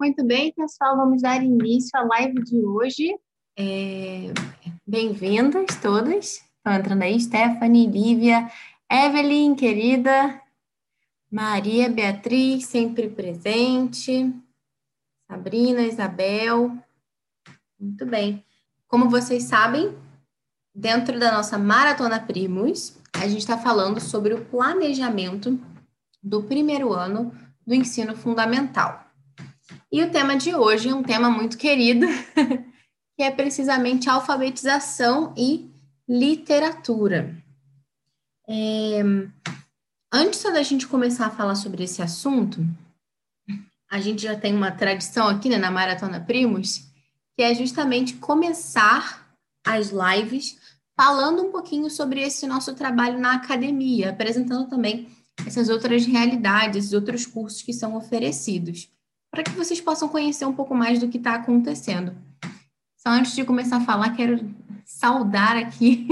Muito bem, pessoal, vamos dar início à live de hoje. É... Bem-vindas todas. Estão entrando aí, Stephanie, Lívia, Evelyn, querida, Maria Beatriz, sempre presente, Sabrina, Isabel. Muito bem. Como vocês sabem, dentro da nossa Maratona Primos, a gente está falando sobre o planejamento do primeiro ano do ensino fundamental. E o tema de hoje é um tema muito querido, que é precisamente alfabetização e literatura. É... Antes da gente começar a falar sobre esse assunto, a gente já tem uma tradição aqui né, na Maratona Primos, que é justamente começar as lives falando um pouquinho sobre esse nosso trabalho na academia, apresentando também essas outras realidades, esses outros cursos que são oferecidos para que vocês possam conhecer um pouco mais do que está acontecendo. Só antes de começar a falar, quero saudar aqui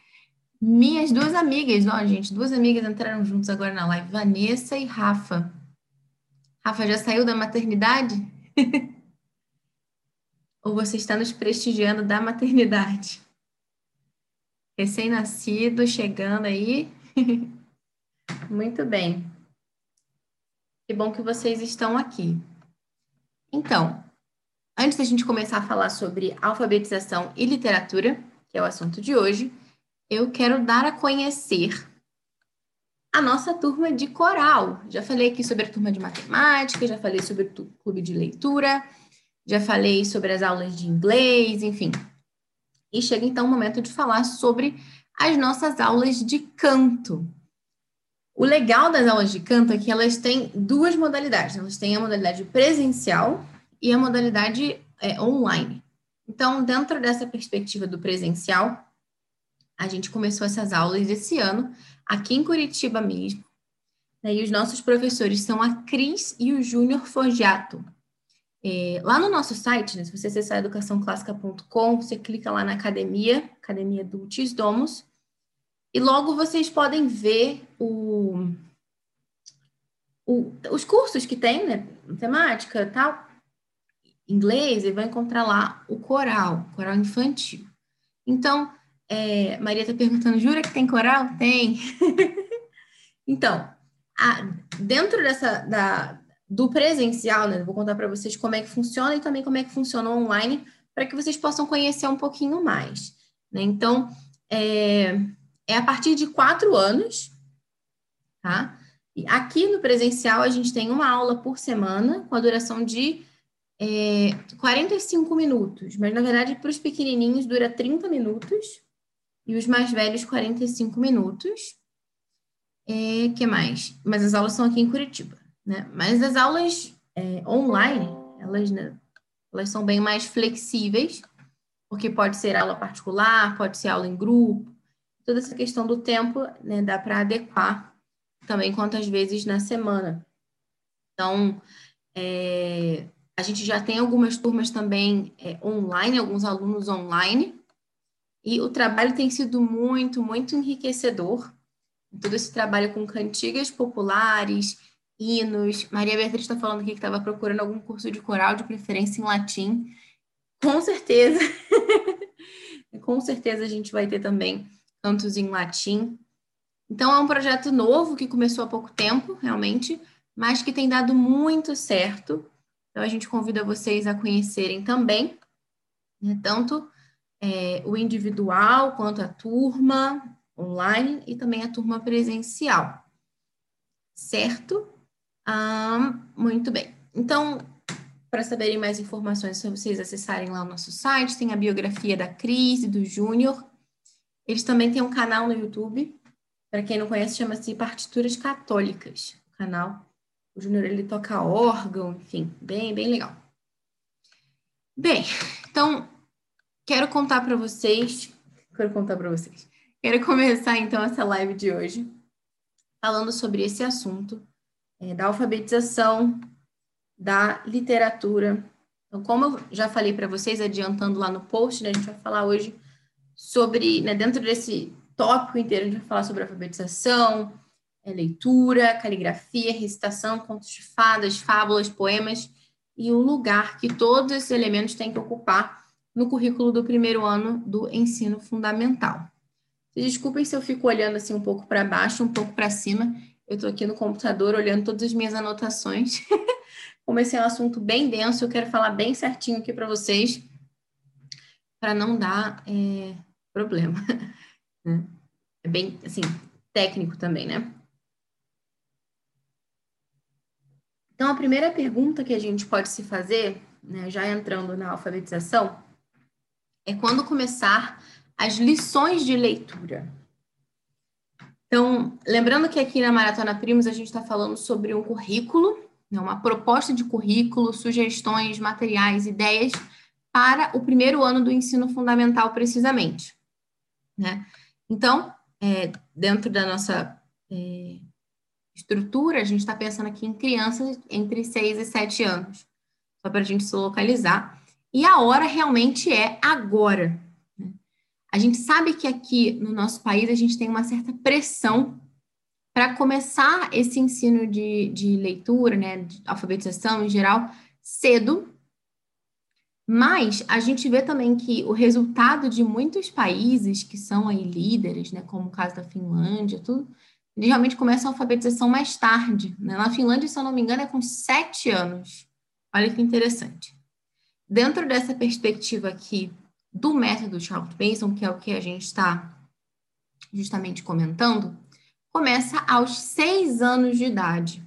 minhas duas amigas. Ó, gente, duas amigas entraram juntos agora na live, Vanessa e Rafa. Rafa já saiu da maternidade? Ou você está nos prestigiando da maternidade? Recém-nascido, chegando aí. Muito bem. Que bom que vocês estão aqui. Então, antes da gente começar a falar sobre alfabetização e literatura, que é o assunto de hoje, eu quero dar a conhecer a nossa turma de coral. Já falei aqui sobre a turma de matemática, já falei sobre o clube de leitura, já falei sobre as aulas de inglês, enfim. E chega então o momento de falar sobre as nossas aulas de canto. O legal das aulas de canto é que elas têm duas modalidades. Elas têm a modalidade presencial e a modalidade é, online. Então, dentro dessa perspectiva do presencial, a gente começou essas aulas esse ano, aqui em Curitiba mesmo. E os nossos professores são a Cris e o Júnior Forgiato. É, lá no nosso site, né, se você acessar educaçãoclássica.com, você clica lá na academia, Academia do Domus, e logo vocês podem ver o, o, os cursos que tem, né? Matemática tal, inglês, e vai encontrar lá o coral, coral infantil. Então, é, Maria está perguntando, jura que tem coral? Tem. então, a, dentro dessa da, do presencial, né? Vou contar para vocês como é que funciona e também como é que funciona online, para que vocês possam conhecer um pouquinho mais. Né? Então, é, é a partir de quatro anos, tá? E aqui no presencial a gente tem uma aula por semana com a duração de é, 45 minutos, mas na verdade para os pequenininhos dura 30 minutos e os mais velhos 45 minutos. É, que mais? Mas as aulas são aqui em Curitiba, né? Mas as aulas é, online, elas, né, elas são bem mais flexíveis, porque pode ser aula particular, pode ser aula em grupo, toda essa questão do tempo, né, dá para adequar também quantas vezes na semana. Então, é, a gente já tem algumas turmas também é, online, alguns alunos online, e o trabalho tem sido muito, muito enriquecedor. Todo esse trabalho com cantigas populares, hinos. Maria Beatriz está falando aqui que estava procurando algum curso de coral, de preferência em latim. Com certeza, com certeza a gente vai ter também cantos em latim. Então, é um projeto novo que começou há pouco tempo, realmente, mas que tem dado muito certo. Então, a gente convida vocês a conhecerem também, né, tanto é, o individual quanto a turma online e também a turma presencial. Certo? Ah, muito bem. Então, para saberem mais informações, só vocês acessarem lá o nosso site, tem a biografia da Cris e do Júnior, eles também têm um canal no YouTube, para quem não conhece, chama-se Partituras Católicas. O canal. O Júnior ele toca órgão, enfim, bem, bem legal. Bem, então quero contar para vocês, quero contar para vocês. Quero começar então essa live de hoje falando sobre esse assunto é, da alfabetização, da literatura. Então, como eu já falei para vocês, adiantando lá no post, né, a gente vai falar hoje sobre, né, dentro desse tópico inteiro, a gente vai falar sobre alfabetização, é, leitura, caligrafia, recitação, contos de fadas, fábulas, poemas e o lugar que todos esses elementos têm que ocupar no currículo do primeiro ano do ensino fundamental. Desculpem se eu fico olhando assim um pouco para baixo, um pouco para cima. Eu estou aqui no computador olhando todas as minhas anotações. Como esse é um assunto bem denso, eu quero falar bem certinho aqui para vocês, para não dar é, problema. É bem, assim, técnico também, né? Então, a primeira pergunta que a gente pode se fazer, né, já entrando na alfabetização, é quando começar as lições de leitura. Então, lembrando que aqui na Maratona Primos a gente está falando sobre um currículo, né, uma proposta de currículo, sugestões, materiais, ideias para o primeiro ano do ensino fundamental, precisamente. Né? Então, é, dentro da nossa é, estrutura, a gente está pensando aqui em crianças entre 6 e 7 anos, só para a gente se localizar. E a hora realmente é agora. Né? A gente sabe que aqui no nosso país a gente tem uma certa pressão para começar esse ensino de, de leitura, né, de alfabetização em geral, cedo, mas a gente vê também que o resultado de muitos países que são aí líderes, né, como o caso da Finlândia, tudo, eles realmente começam a alfabetização mais tarde. Né? Na Finlândia, se eu não me engano, é com sete anos. Olha que interessante. Dentro dessa perspectiva aqui do método Charles Mason, que é o que a gente está justamente comentando, começa aos seis anos de idade.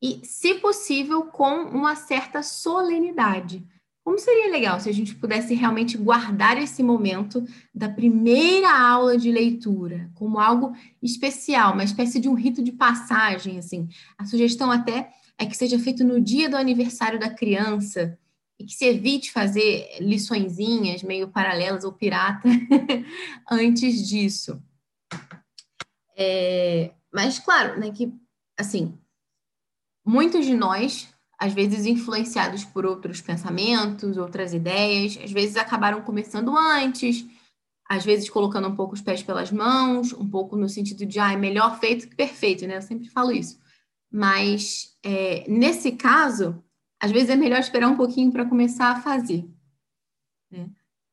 E, se possível, com uma certa solenidade. Como seria legal se a gente pudesse realmente guardar esse momento da primeira aula de leitura como algo especial, uma espécie de um rito de passagem, assim. A sugestão até é que seja feito no dia do aniversário da criança e que se evite fazer liçõezinhas meio paralelas ou pirata antes disso. É, mas claro, né, que assim, muitos de nós às vezes influenciados por outros pensamentos, outras ideias, às vezes acabaram começando antes, às vezes colocando um pouco os pés pelas mãos, um pouco no sentido de, ah, é melhor feito que perfeito, né? Eu sempre falo isso. Mas, é, nesse caso, às vezes é melhor esperar um pouquinho para começar a fazer. Né?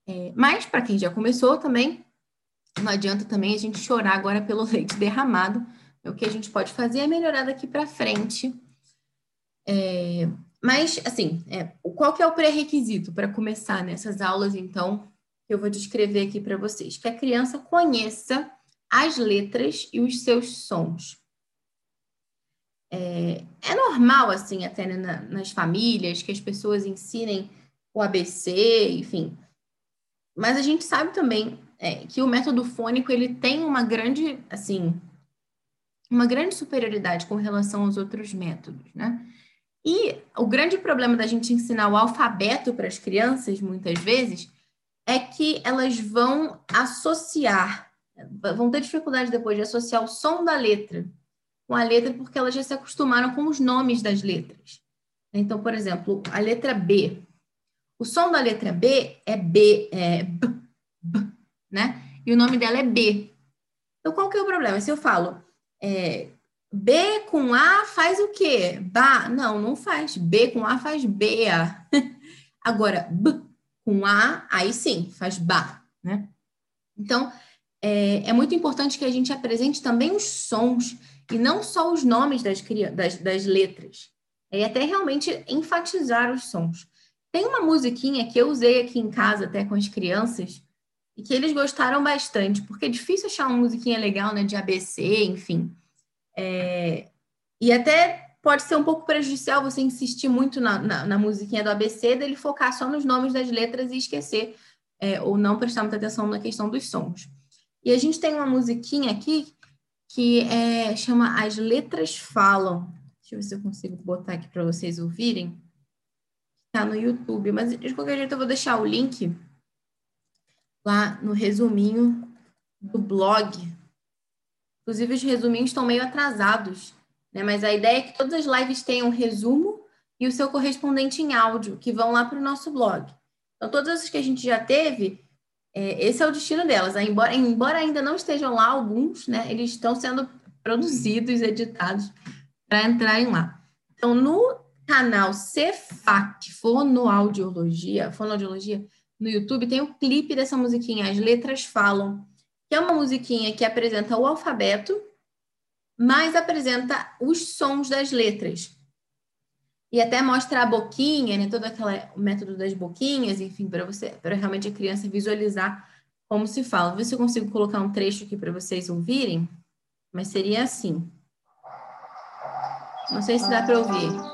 É, mas, para quem já começou também, não adianta também a gente chorar agora pelo leite derramado. O que a gente pode fazer é melhorar daqui para frente é, mas, assim, é, qual que é o pré-requisito para começar nessas aulas, então, que eu vou descrever aqui para vocês? Que a criança conheça as letras e os seus sons. É, é normal, assim, até né, na, nas famílias, que as pessoas ensinem o ABC, enfim. Mas a gente sabe também é, que o método fônico, ele tem uma grande, assim, uma grande superioridade com relação aos outros métodos, né? E o grande problema da gente ensinar o alfabeto para as crianças, muitas vezes, é que elas vão associar, vão ter dificuldade depois de associar o som da letra com a letra, porque elas já se acostumaram com os nomes das letras. Então, por exemplo, a letra B. O som da letra B é B, é B, B né? E o nome dela é B. Então, qual que é o problema? Se eu falo é, B com A faz o quê? Ba? Não, não faz. B com A faz BA. Agora, B com A, aí sim, faz ba, né? Então, é, é, muito importante que a gente apresente também os sons e não só os nomes das, das, das letras. E até realmente enfatizar os sons. Tem uma musiquinha que eu usei aqui em casa até com as crianças e que eles gostaram bastante, porque é difícil achar uma musiquinha legal, né, de ABC, enfim. É, e até pode ser um pouco prejudicial você insistir muito na, na, na, musiquinha do ABC, dele focar só nos nomes das letras e esquecer, é, ou não prestar muita atenção na questão dos sons. E a gente tem uma musiquinha aqui que é, chama As Letras Falam. Deixa eu ver se eu consigo botar aqui para vocês ouvirem. Está no YouTube, mas de qualquer jeito eu vou deixar o link lá no resuminho do blog Inclusive, os resuminhos estão meio atrasados, né? Mas a ideia é que todas as lives tenham um resumo e o seu correspondente em áudio, que vão lá para o nosso blog. Então, todas as que a gente já teve, é, esse é o destino delas. Né? Embora, embora ainda não estejam lá alguns, né? Eles estão sendo produzidos, editados para entrarem lá. Então, no canal Cefac, Fonoaudiologia, Fonoaudiologia, no YouTube, tem o um clipe dessa musiquinha, As Letras Falam, que é uma musiquinha que apresenta o alfabeto, mas apresenta os sons das letras. E até mostra a boquinha, né, todo aquele método das boquinhas, enfim, para você, para realmente a criança visualizar como se fala. Ver se eu consigo colocar um trecho aqui para vocês ouvirem, mas seria assim. Não sei se dá para ouvir.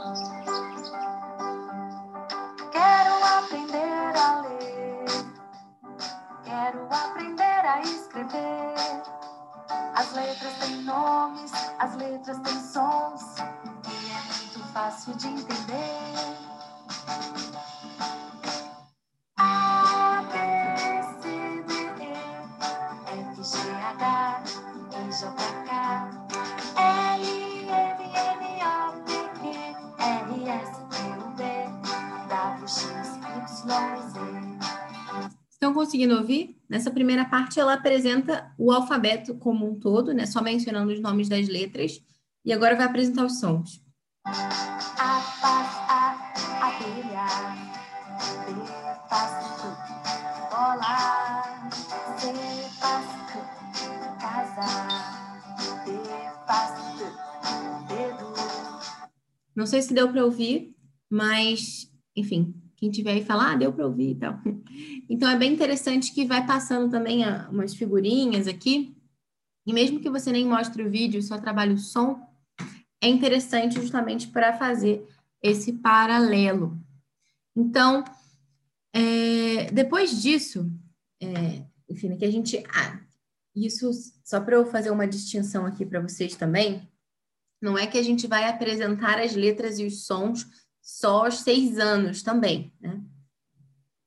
Nessa primeira parte, ela apresenta o alfabeto como um todo, né? Só mencionando os nomes das letras. E agora vai apresentar os sons. A a abelha. Não sei se deu para ouvir, mas, enfim, quem tiver aí falar, ah, deu para ouvir e tal. Então é bem interessante que vai passando também umas figurinhas aqui. E mesmo que você nem mostre o vídeo, só trabalhe o som, é interessante justamente para fazer esse paralelo. Então, é, depois disso, é, enfim, que a gente. Ah, isso, só para eu fazer uma distinção aqui para vocês também, não é que a gente vai apresentar as letras e os sons só aos seis anos também, né?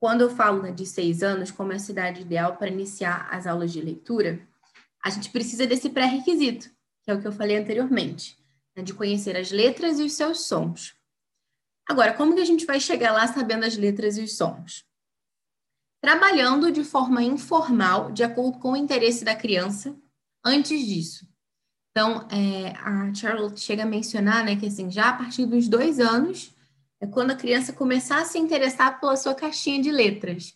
Quando eu falo né, de seis anos como é a cidade ideal para iniciar as aulas de leitura, a gente precisa desse pré-requisito, que é o que eu falei anteriormente, né, de conhecer as letras e os seus sons. Agora, como que a gente vai chegar lá sabendo as letras e os sons? Trabalhando de forma informal, de acordo com o interesse da criança, antes disso. Então, é, a Charlotte chega a mencionar né, que assim, já a partir dos dois anos, é quando a criança começar a se interessar pela sua caixinha de letras.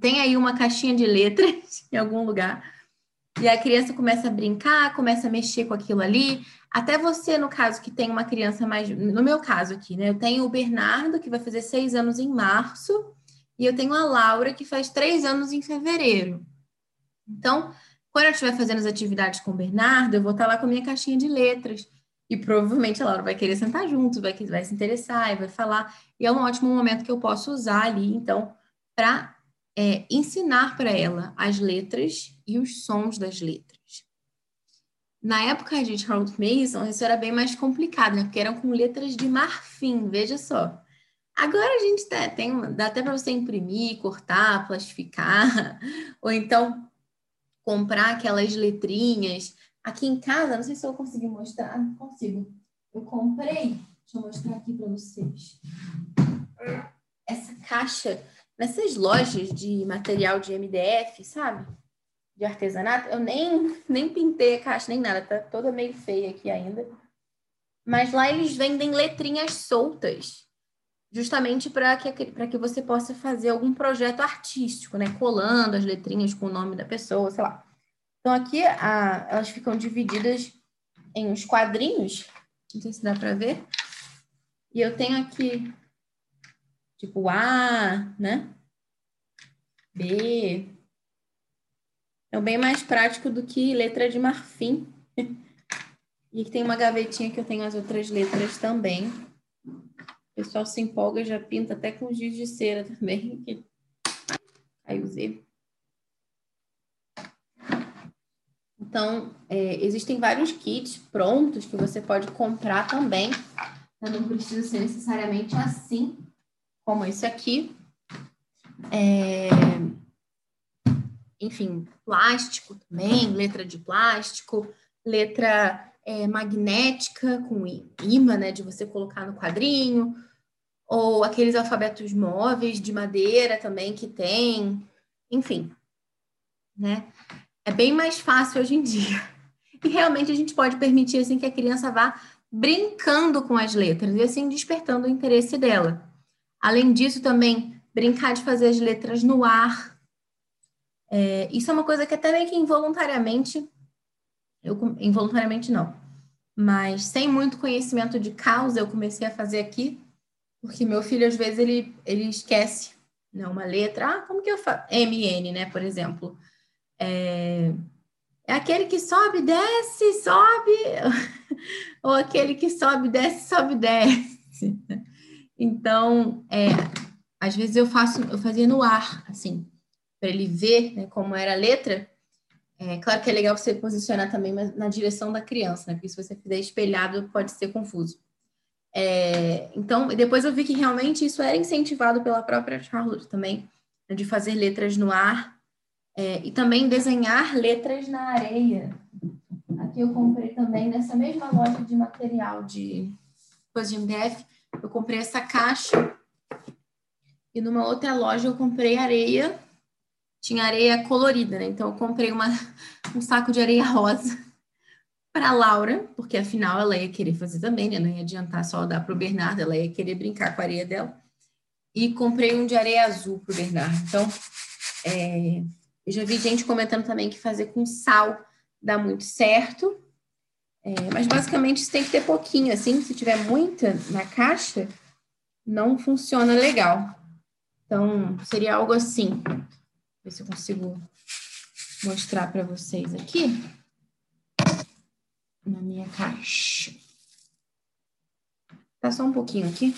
Tem aí uma caixinha de letras em algum lugar, e a criança começa a brincar, começa a mexer com aquilo ali. Até você, no caso, que tem uma criança mais. No meu caso aqui, né? Eu tenho o Bernardo, que vai fazer seis anos em março, e eu tenho a Laura, que faz três anos em fevereiro. Então, quando eu estiver fazendo as atividades com o Bernardo, eu vou estar lá com a minha caixinha de letras. E provavelmente a Laura vai querer sentar junto, vai, vai se interessar e vai falar. E é um ótimo momento que eu posso usar ali, então, para é, ensinar para ela as letras e os sons das letras. Na época de Charles Mason, isso era bem mais complicado, né? Porque eram com letras de marfim, veja só. Agora a gente tá, tem, dá até para você imprimir, cortar, plastificar, ou então comprar aquelas letrinhas Aqui em casa, não sei se eu consegui mostrar. Ah, consigo. Eu comprei, deixa eu mostrar aqui para vocês. Essa caixa, nessas lojas de material de MDF, sabe? De artesanato, eu nem, nem pintei a caixa, nem nada, tá toda meio feia aqui ainda. Mas lá eles vendem letrinhas soltas, justamente para que, que você possa fazer algum projeto artístico, né? Colando as letrinhas com o nome da pessoa, sei lá. Então, aqui a, elas ficam divididas em uns quadrinhos, não sei se dá para ver. E eu tenho aqui, tipo, A, né? B. É bem mais prático do que letra de marfim. E tem uma gavetinha que eu tenho as outras letras também. O pessoal se empolga, já pinta até com giz de cera também. Aí usei. Então, é, existem vários kits prontos que você pode comprar também. Não precisa ser necessariamente assim, como esse aqui. É, enfim, plástico também, letra de plástico, letra é, magnética com imã, né, de você colocar no quadrinho, ou aqueles alfabetos móveis de madeira também que tem, enfim, né? É bem mais fácil hoje em dia. E realmente a gente pode permitir assim que a criança vá brincando com as letras e assim despertando o interesse dela. Além disso, também brincar de fazer as letras no ar. É, isso é uma coisa que até meio que involuntariamente, eu, involuntariamente não, mas sem muito conhecimento de causa, eu comecei a fazer aqui, porque meu filho, às vezes, ele, ele esquece né, uma letra. Ah, como que eu faço? MN, né, por exemplo. É, é aquele que sobe, desce, sobe, ou aquele que sobe, desce, sobe, desce. Então, é, às vezes eu faço, eu fazia no ar, assim, para ele ver né, como era a letra. É claro que é legal você posicionar também na direção da criança, né? Porque se você fizer espelhado, pode ser confuso. É, então, depois eu vi que realmente isso era incentivado pela própria Charlotte também, né, de fazer letras no ar é, e também desenhar letras na areia. Aqui eu comprei também nessa mesma loja de material de coisa de MDF, eu comprei essa caixa e numa outra loja eu comprei areia, tinha areia colorida, né? Então eu comprei uma, um saco de areia rosa para Laura, porque afinal ela ia querer fazer também, né? Não ia adiantar só dar para o Bernardo, ela ia querer brincar com a areia dela. E comprei um de areia azul para o Bernardo. Então, é, eu já vi gente comentando também que fazer com sal dá muito certo. É, mas basicamente você tem que ter pouquinho, assim. Se tiver muita na caixa, não funciona legal. Então, seria algo assim. Ver se eu consigo mostrar para vocês aqui. Na minha caixa. Tá só um pouquinho aqui.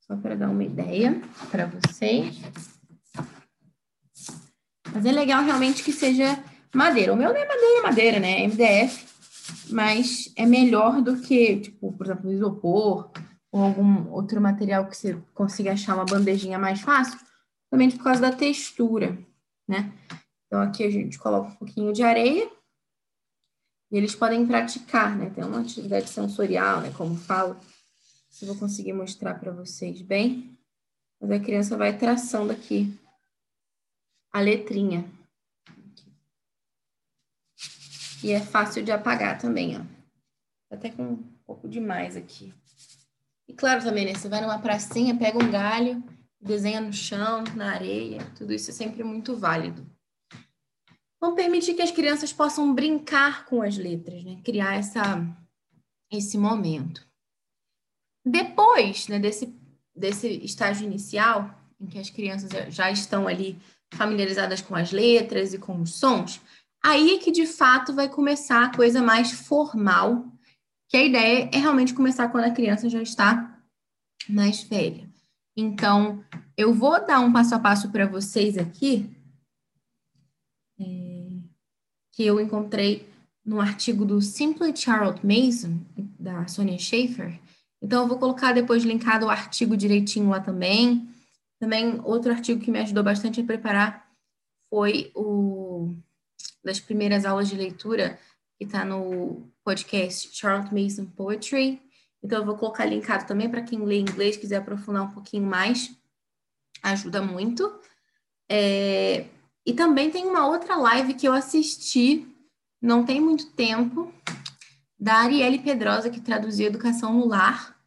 Só para dar uma ideia para vocês. Mas é legal realmente que seja madeira. O meu não é madeira, é madeira, né? É MDF, mas é melhor do que, tipo, por exemplo, isopor ou algum outro material que você consiga achar uma bandejinha mais fácil, também por causa da textura, né? Então aqui a gente coloca um pouquinho de areia e eles podem praticar, né? Tem uma atividade sensorial, né? Como falo, se eu vou conseguir mostrar para vocês bem, mas a criança vai traçando aqui a letrinha. E é fácil de apagar também, ó. Até com um pouco demais aqui. E claro também, né? Você vai numa pracinha, pega um galho, desenha no chão, na areia. Tudo isso é sempre muito válido. Vamos permitir que as crianças possam brincar com as letras, né? Criar essa, esse momento. Depois né, desse, desse estágio inicial, em que as crianças já estão ali familiarizadas com as letras e com os sons, aí é que de fato vai começar a coisa mais formal, que a ideia é realmente começar quando a criança já está mais velha. Então, eu vou dar um passo a passo para vocês aqui, é, que eu encontrei no artigo do Simply Charlotte Mason, da Sonia Schaefer. Então, eu vou colocar depois linkado o artigo direitinho lá também. Também, outro artigo que me ajudou bastante a preparar foi o das primeiras aulas de leitura, que está no podcast Charlotte Mason Poetry. Então, eu vou colocar linkado também para quem lê inglês, quiser aprofundar um pouquinho mais. Ajuda muito. É... E também tem uma outra live que eu assisti, não tem muito tempo, da Arielle Pedrosa, que traduziu Educação no Lar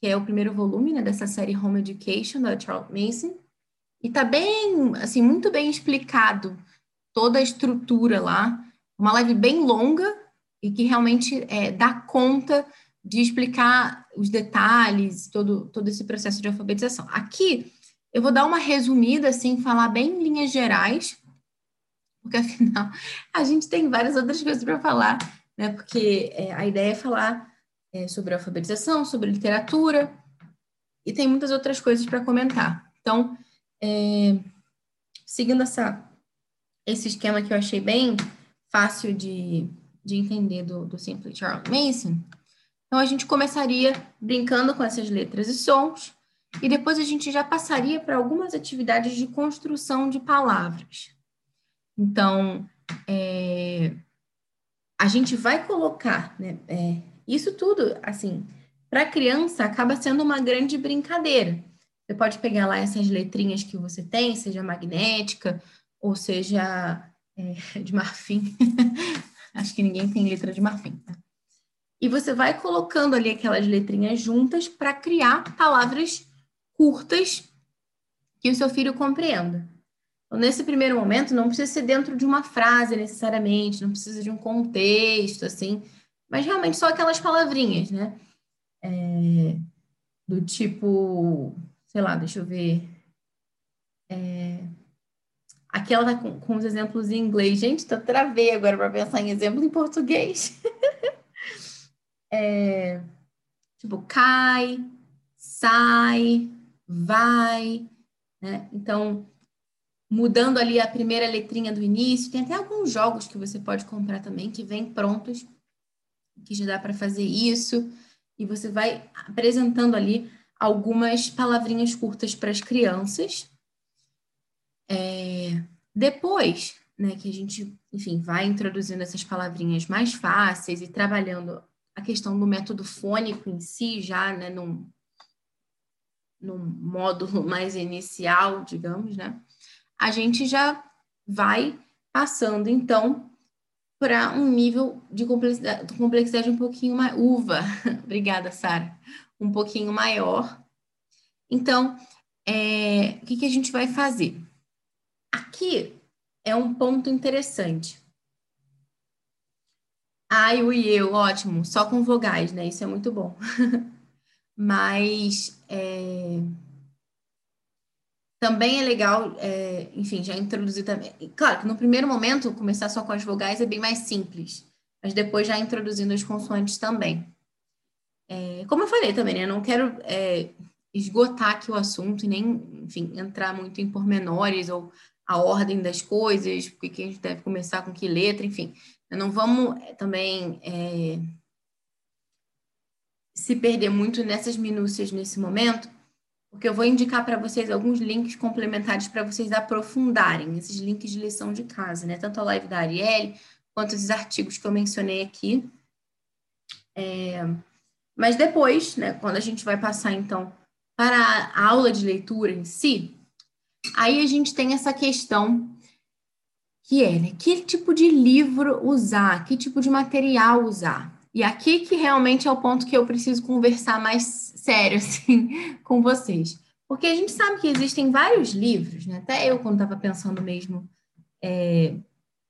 que é o primeiro volume né, dessa série Home Education, da Charles Mason. E tá bem, assim, muito bem explicado toda a estrutura lá. Uma live bem longa e que realmente é, dá conta de explicar os detalhes, todo, todo esse processo de alfabetização. Aqui, eu vou dar uma resumida, assim, falar bem em linhas gerais, porque afinal a gente tem várias outras coisas para falar, né? Porque é, a ideia é falar é, sobre alfabetização, sobre literatura, e tem muitas outras coisas para comentar. Então, é, seguindo essa, esse esquema que eu achei bem fácil de, de entender do, do Simply Charles Mason, então a gente começaria brincando com essas letras e sons, e depois a gente já passaria para algumas atividades de construção de palavras. Então, é, a gente vai colocar né, é, isso tudo, assim, para criança acaba sendo uma grande brincadeira. Você pode pegar lá essas letrinhas que você tem, seja magnética ou seja é, de marfim. Acho que ninguém tem letra de marfim. Tá? e você vai colocando ali aquelas letrinhas juntas para criar palavras curtas que o seu filho compreenda. Então, nesse primeiro momento, não precisa ser dentro de uma frase necessariamente, não precisa de um contexto, assim, mas realmente só aquelas palavrinhas, né? É, do tipo, sei lá, deixa eu ver. É, aquela tá com, com os exemplos em inglês. Gente, tô travei agora para pensar em exemplo em português. é, tipo, cai, sai, vai, né? Então, mudando ali a primeira letrinha do início, tem até alguns jogos que você pode comprar também que vêm prontos, que já dá para fazer isso, e você vai apresentando ali algumas palavrinhas curtas para as crianças. É, depois, né, que a gente, enfim, vai introduzindo essas palavrinhas mais fáceis e trabalhando a questão do método fônico em si, já, né, num, num módulo mais inicial, digamos, né, a gente já vai passando, então, para um nível de complexidade, complexidade um pouquinho mais. Uva, obrigada, Sara. Um pouquinho maior. Então, é, o que, que a gente vai fazer? Aqui é um ponto interessante. Ai, o e eu, ótimo, só com vogais, né? Isso é muito bom. Mas é, também é legal, é, enfim, já introduzir também. Claro que no primeiro momento, começar só com as vogais é bem mais simples, mas depois já introduzindo as consoantes também. É, como eu falei também, né? Eu não quero é, esgotar aqui o assunto e nem, enfim, entrar muito em pormenores ou a ordem das coisas, porque a gente deve começar com que letra, enfim. Não vamos é, também é, se perder muito nessas minúcias nesse momento, porque eu vou indicar para vocês alguns links complementares para vocês aprofundarem esses links de lição de casa, né? Tanto a live da Arielle, quanto esses artigos que eu mencionei aqui. É... Mas depois, né, quando a gente vai passar, então, para a aula de leitura em si, aí a gente tem essa questão que é, né, que tipo de livro usar, que tipo de material usar. E aqui que realmente é o ponto que eu preciso conversar mais sério, assim, com vocês. Porque a gente sabe que existem vários livros, né? Até eu, quando estava pensando mesmo é,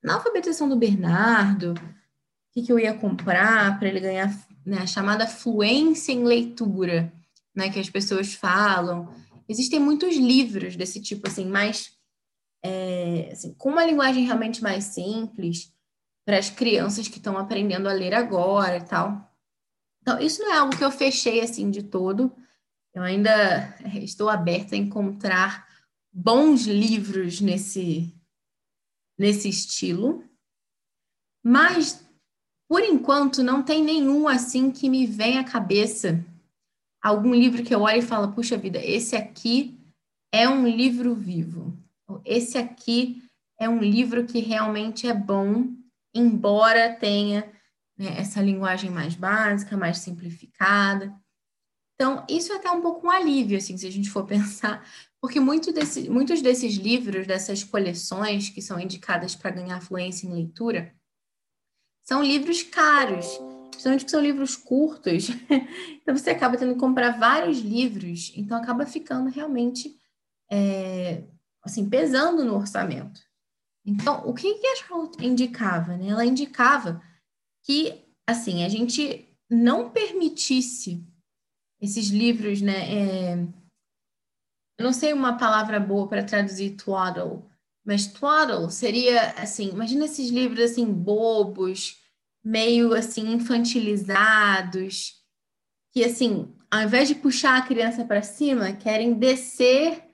na alfabetização do Bernardo, o que, que eu ia comprar para ele ganhar né, a chamada fluência em leitura, né? Que as pessoas falam. Existem muitos livros desse tipo, assim, mais... É, assim, com uma linguagem realmente mais simples, para as crianças que estão aprendendo a ler agora e tal. Então, isso não é algo que eu fechei assim de todo. Eu ainda estou aberta a encontrar bons livros nesse, nesse estilo. Mas, por enquanto, não tem nenhum assim que me vem à cabeça. Algum livro que eu olho e falo, puxa vida, esse aqui é um livro vivo. Esse aqui é um livro que realmente é bom embora tenha né, essa linguagem mais básica, mais simplificada. Então, isso é até um pouco um alívio, assim, se a gente for pensar, porque muito desse, muitos desses livros, dessas coleções que são indicadas para ganhar fluência em leitura, são livros caros, principalmente que são livros curtos. então, você acaba tendo que comprar vários livros, então acaba ficando realmente, é, assim, pesando no orçamento. Então, o que, que a Charlotte indicava? Né? Ela indicava que, assim, a gente não permitisse esses livros, né? É... Eu não sei uma palavra boa para traduzir twaddle, mas twaddle seria, assim, imagina esses livros, assim, bobos, meio, assim, infantilizados, que, assim, ao invés de puxar a criança para cima, querem descer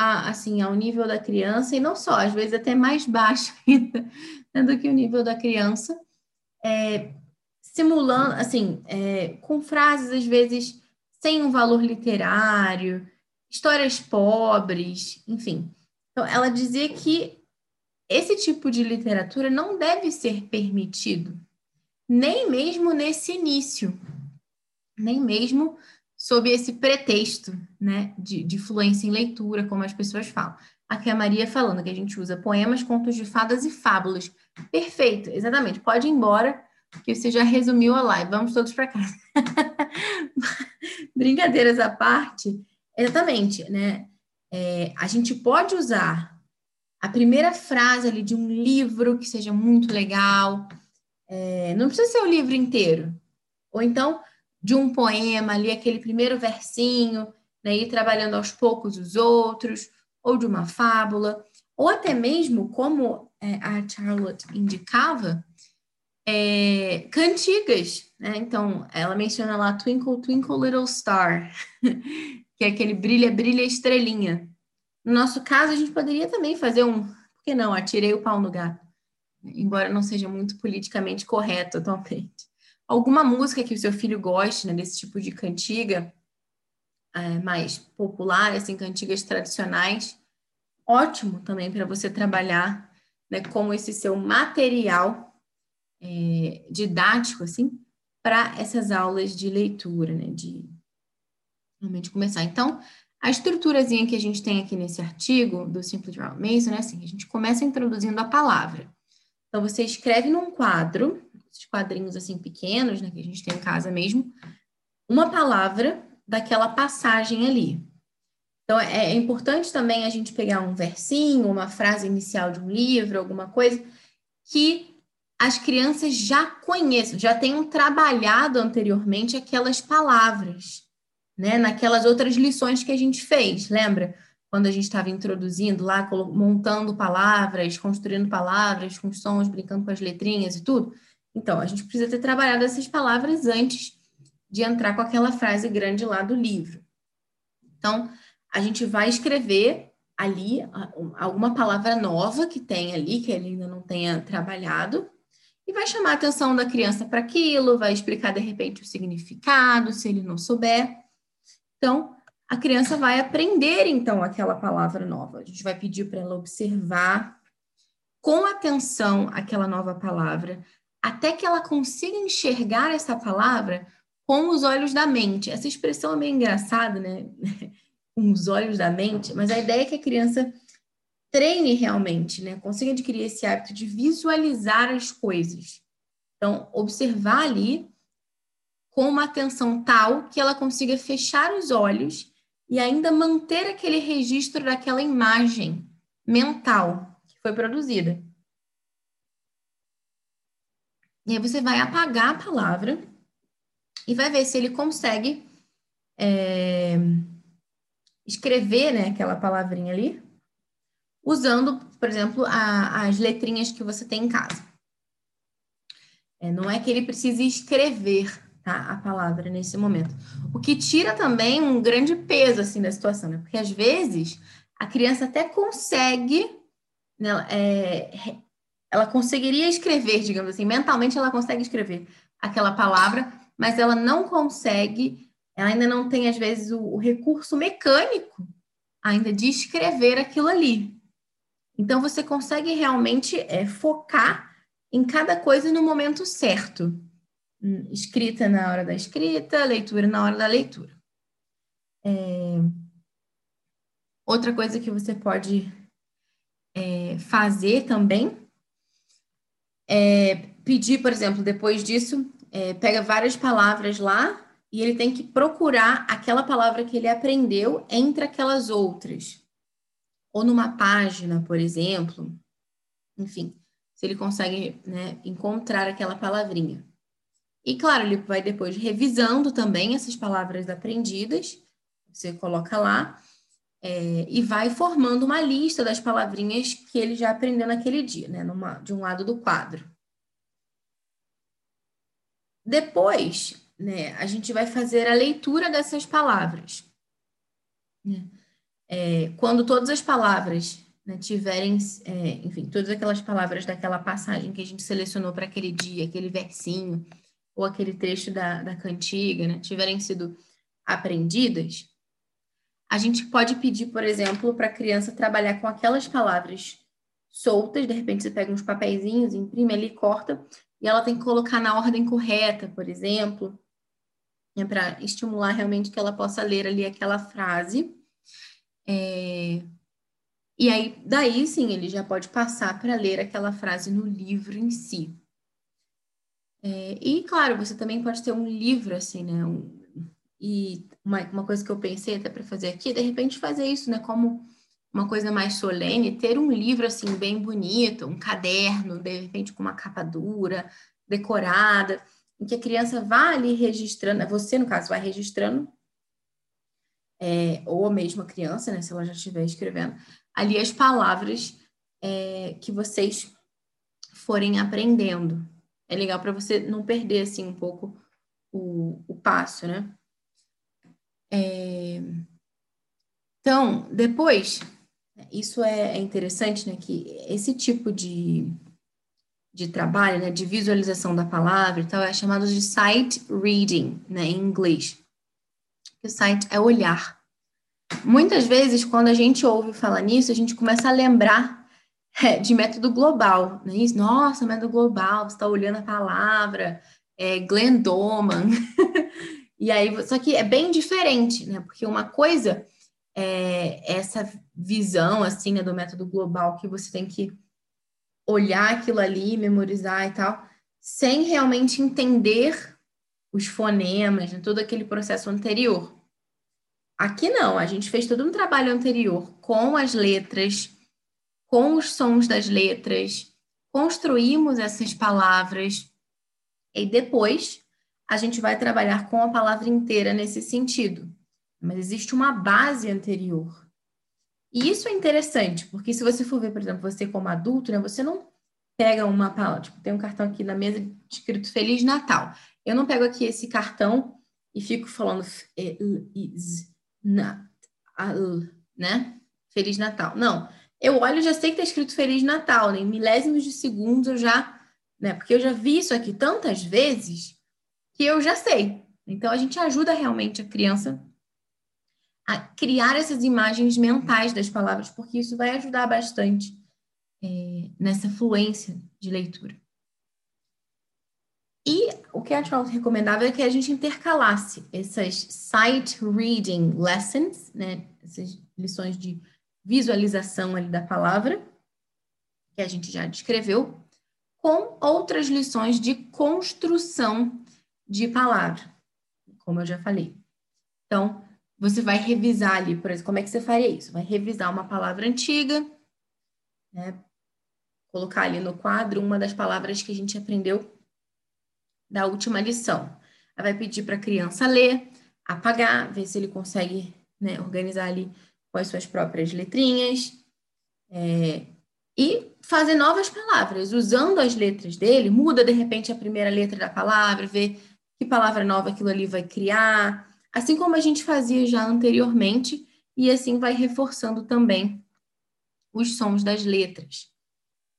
a, assim, ao nível da criança, e não só, às vezes até mais baixo ainda né, do que o nível da criança, é, simulando, assim, é, com frases às vezes sem um valor literário, histórias pobres, enfim. Então, ela dizia que esse tipo de literatura não deve ser permitido, nem mesmo nesse início, nem mesmo sob esse pretexto né, de, de fluência em leitura, como as pessoas falam. Aqui a Maria falando que a gente usa poemas, contos de fadas e fábulas. Perfeito, exatamente. Pode ir embora, que você já resumiu a live. Vamos todos para casa. Brincadeiras à parte, exatamente, né? É, a gente pode usar a primeira frase ali de um livro que seja muito legal. É, não precisa ser o livro inteiro. Ou então, de um poema ali, aquele primeiro versinho, né, ir trabalhando aos poucos os outros, ou de uma fábula, ou até mesmo, como é, a Charlotte indicava, é, cantigas. Né? Então, ela menciona lá Twinkle, Twinkle, Little Star, que é aquele brilha, brilha estrelinha. No nosso caso, a gente poderia também fazer um, por que não, atirei o pau no gato, embora não seja muito politicamente correto atualmente. Alguma música que o seu filho goste, né, desse tipo de cantiga, é, mais popular, assim, cantigas tradicionais, ótimo também para você trabalhar né, como esse seu material é, didático, assim, para essas aulas de leitura, né, de realmente começar. Então, a estruturazinha que a gente tem aqui nesse artigo do Simple Draw Mason é assim, a gente começa introduzindo a palavra. Então, você escreve num quadro, esses quadrinhos assim pequenos, né, que a gente tem em casa mesmo, uma palavra daquela passagem ali. Então, é, é importante também a gente pegar um versinho, uma frase inicial de um livro, alguma coisa que as crianças já conheçam, já tenham trabalhado anteriormente aquelas palavras, né? Naquelas outras lições que a gente fez, lembra? Quando a gente estava introduzindo lá, montando palavras, construindo palavras, com sons, brincando com as letrinhas e tudo. Então, a gente precisa ter trabalhado essas palavras antes de entrar com aquela frase grande lá do livro. Então, a gente vai escrever ali alguma palavra nova que tem ali, que ele ainda não tenha trabalhado, e vai chamar a atenção da criança para aquilo, vai explicar de repente o significado, se ele não souber. Então, a criança vai aprender então aquela palavra nova. A gente vai pedir para ela observar com atenção aquela nova palavra, até que ela consiga enxergar essa palavra com os olhos da mente. Essa expressão é meio engraçada, né? com os olhos da mente, mas a ideia é que a criança treine realmente, né? Consiga adquirir esse hábito de visualizar as coisas. Então, observar ali com uma atenção tal que ela consiga fechar os olhos e ainda manter aquele registro daquela imagem mental que foi produzida. E aí você vai apagar a palavra e vai ver se ele consegue é, escrever né, aquela palavrinha ali, usando, por exemplo, a, as letrinhas que você tem em casa. É, não é que ele precise escrever tá, a palavra nesse momento. O que tira também um grande peso assim da situação, né? Porque às vezes a criança até consegue, né, é, ela conseguiria escrever, digamos assim, mentalmente ela consegue escrever aquela palavra, mas ela não consegue, ela ainda não tem, às vezes, o, o recurso mecânico ainda de escrever aquilo ali. Então, você consegue realmente é, focar em cada coisa no momento certo. Hum, escrita na hora da escrita, leitura na hora da leitura. É... Outra coisa que você pode é, fazer também é pedir, por exemplo, depois disso, é, pega várias palavras lá e ele tem que procurar aquela palavra que ele aprendeu entre aquelas outras. Ou numa página, por exemplo. Enfim, se ele consegue né, encontrar aquela palavrinha. E claro, ele vai depois revisando também essas palavras aprendidas. Você coloca lá. É, e vai formando uma lista das palavrinhas que ele já aprendeu naquele dia, né? Numa, de um lado do quadro. Depois, né, a gente vai fazer a leitura dessas palavras. Né? É, quando todas as palavras né, tiverem, é, enfim, todas aquelas palavras daquela passagem que a gente selecionou para aquele dia, aquele versinho, ou aquele trecho da, da cantiga, né, tiverem sido aprendidas, a gente pode pedir, por exemplo, para a criança trabalhar com aquelas palavras soltas, de repente você pega uns papeizinhos, imprime ali, corta, e ela tem que colocar na ordem correta, por exemplo, né, para estimular realmente que ela possa ler ali aquela frase. É... E aí, daí sim, ele já pode passar para ler aquela frase no livro em si. É, e, claro, você também pode ter um livro, assim, né? Um, e uma, uma coisa que eu pensei até para fazer aqui, de repente fazer isso, né? Como uma coisa mais solene, ter um livro, assim, bem bonito, um caderno, de repente com uma capa dura, decorada, em que a criança vá ali registrando, você, no caso, vai registrando, é, ou a mesma criança, né? Se ela já estiver escrevendo, ali as palavras é, que vocês forem aprendendo. É legal para você não perder assim um pouco o, o passo, né? É... Então, depois, isso é, é interessante, né? Que esse tipo de, de trabalho, né, de visualização da palavra e tal, é chamado de sight reading, né, em inglês. O sight é olhar. Muitas vezes, quando a gente ouve falar nisso, a gente começa a lembrar é, de método global. Né? Nossa, método global, você está olhando a palavra, é, Glenn Doman. e aí, só que é bem diferente, né? Porque uma coisa é essa visão, assim, né, do método global, que você tem que olhar aquilo ali, memorizar e tal, sem realmente entender os fonemas, né, todo aquele processo anterior. Aqui não, a gente fez todo um trabalho anterior com as letras, com os sons das letras, construímos essas palavras e depois a gente vai trabalhar com a palavra inteira nesse sentido. Mas existe uma base anterior. E isso é interessante, porque se você for ver, por exemplo, você como adulto, né, você não pega uma palavra, tipo, tem um cartão aqui na mesa escrito Feliz Natal. Eu não pego aqui esse cartão e fico falando Natal, né? Feliz Natal. Não, eu olho e já sei que está escrito Feliz Natal, né? em milésimos de segundos eu já, né? Porque eu já vi isso aqui tantas vezes que eu já sei. Então a gente ajuda realmente a criança a criar essas imagens mentais das palavras, porque isso vai ajudar bastante é, nessa fluência de leitura. E o que eu acho recomendável é que a gente intercalasse essas sight reading lessons, né, essas lições de visualização ali da palavra, que a gente já descreveu, com outras lições de construção de palavra, como eu já falei. Então, você vai revisar ali, por exemplo, como é que você faria isso? Vai revisar uma palavra antiga, né? Colocar ali no quadro uma das palavras que a gente aprendeu da última lição. Aí vai pedir para a criança ler, apagar, ver se ele consegue né, organizar ali com as suas próprias letrinhas é, e fazer novas palavras, usando as letras dele, muda de repente a primeira letra da palavra, vê que palavra nova aquilo ali vai criar, assim como a gente fazia já anteriormente, e assim vai reforçando também os sons das letras.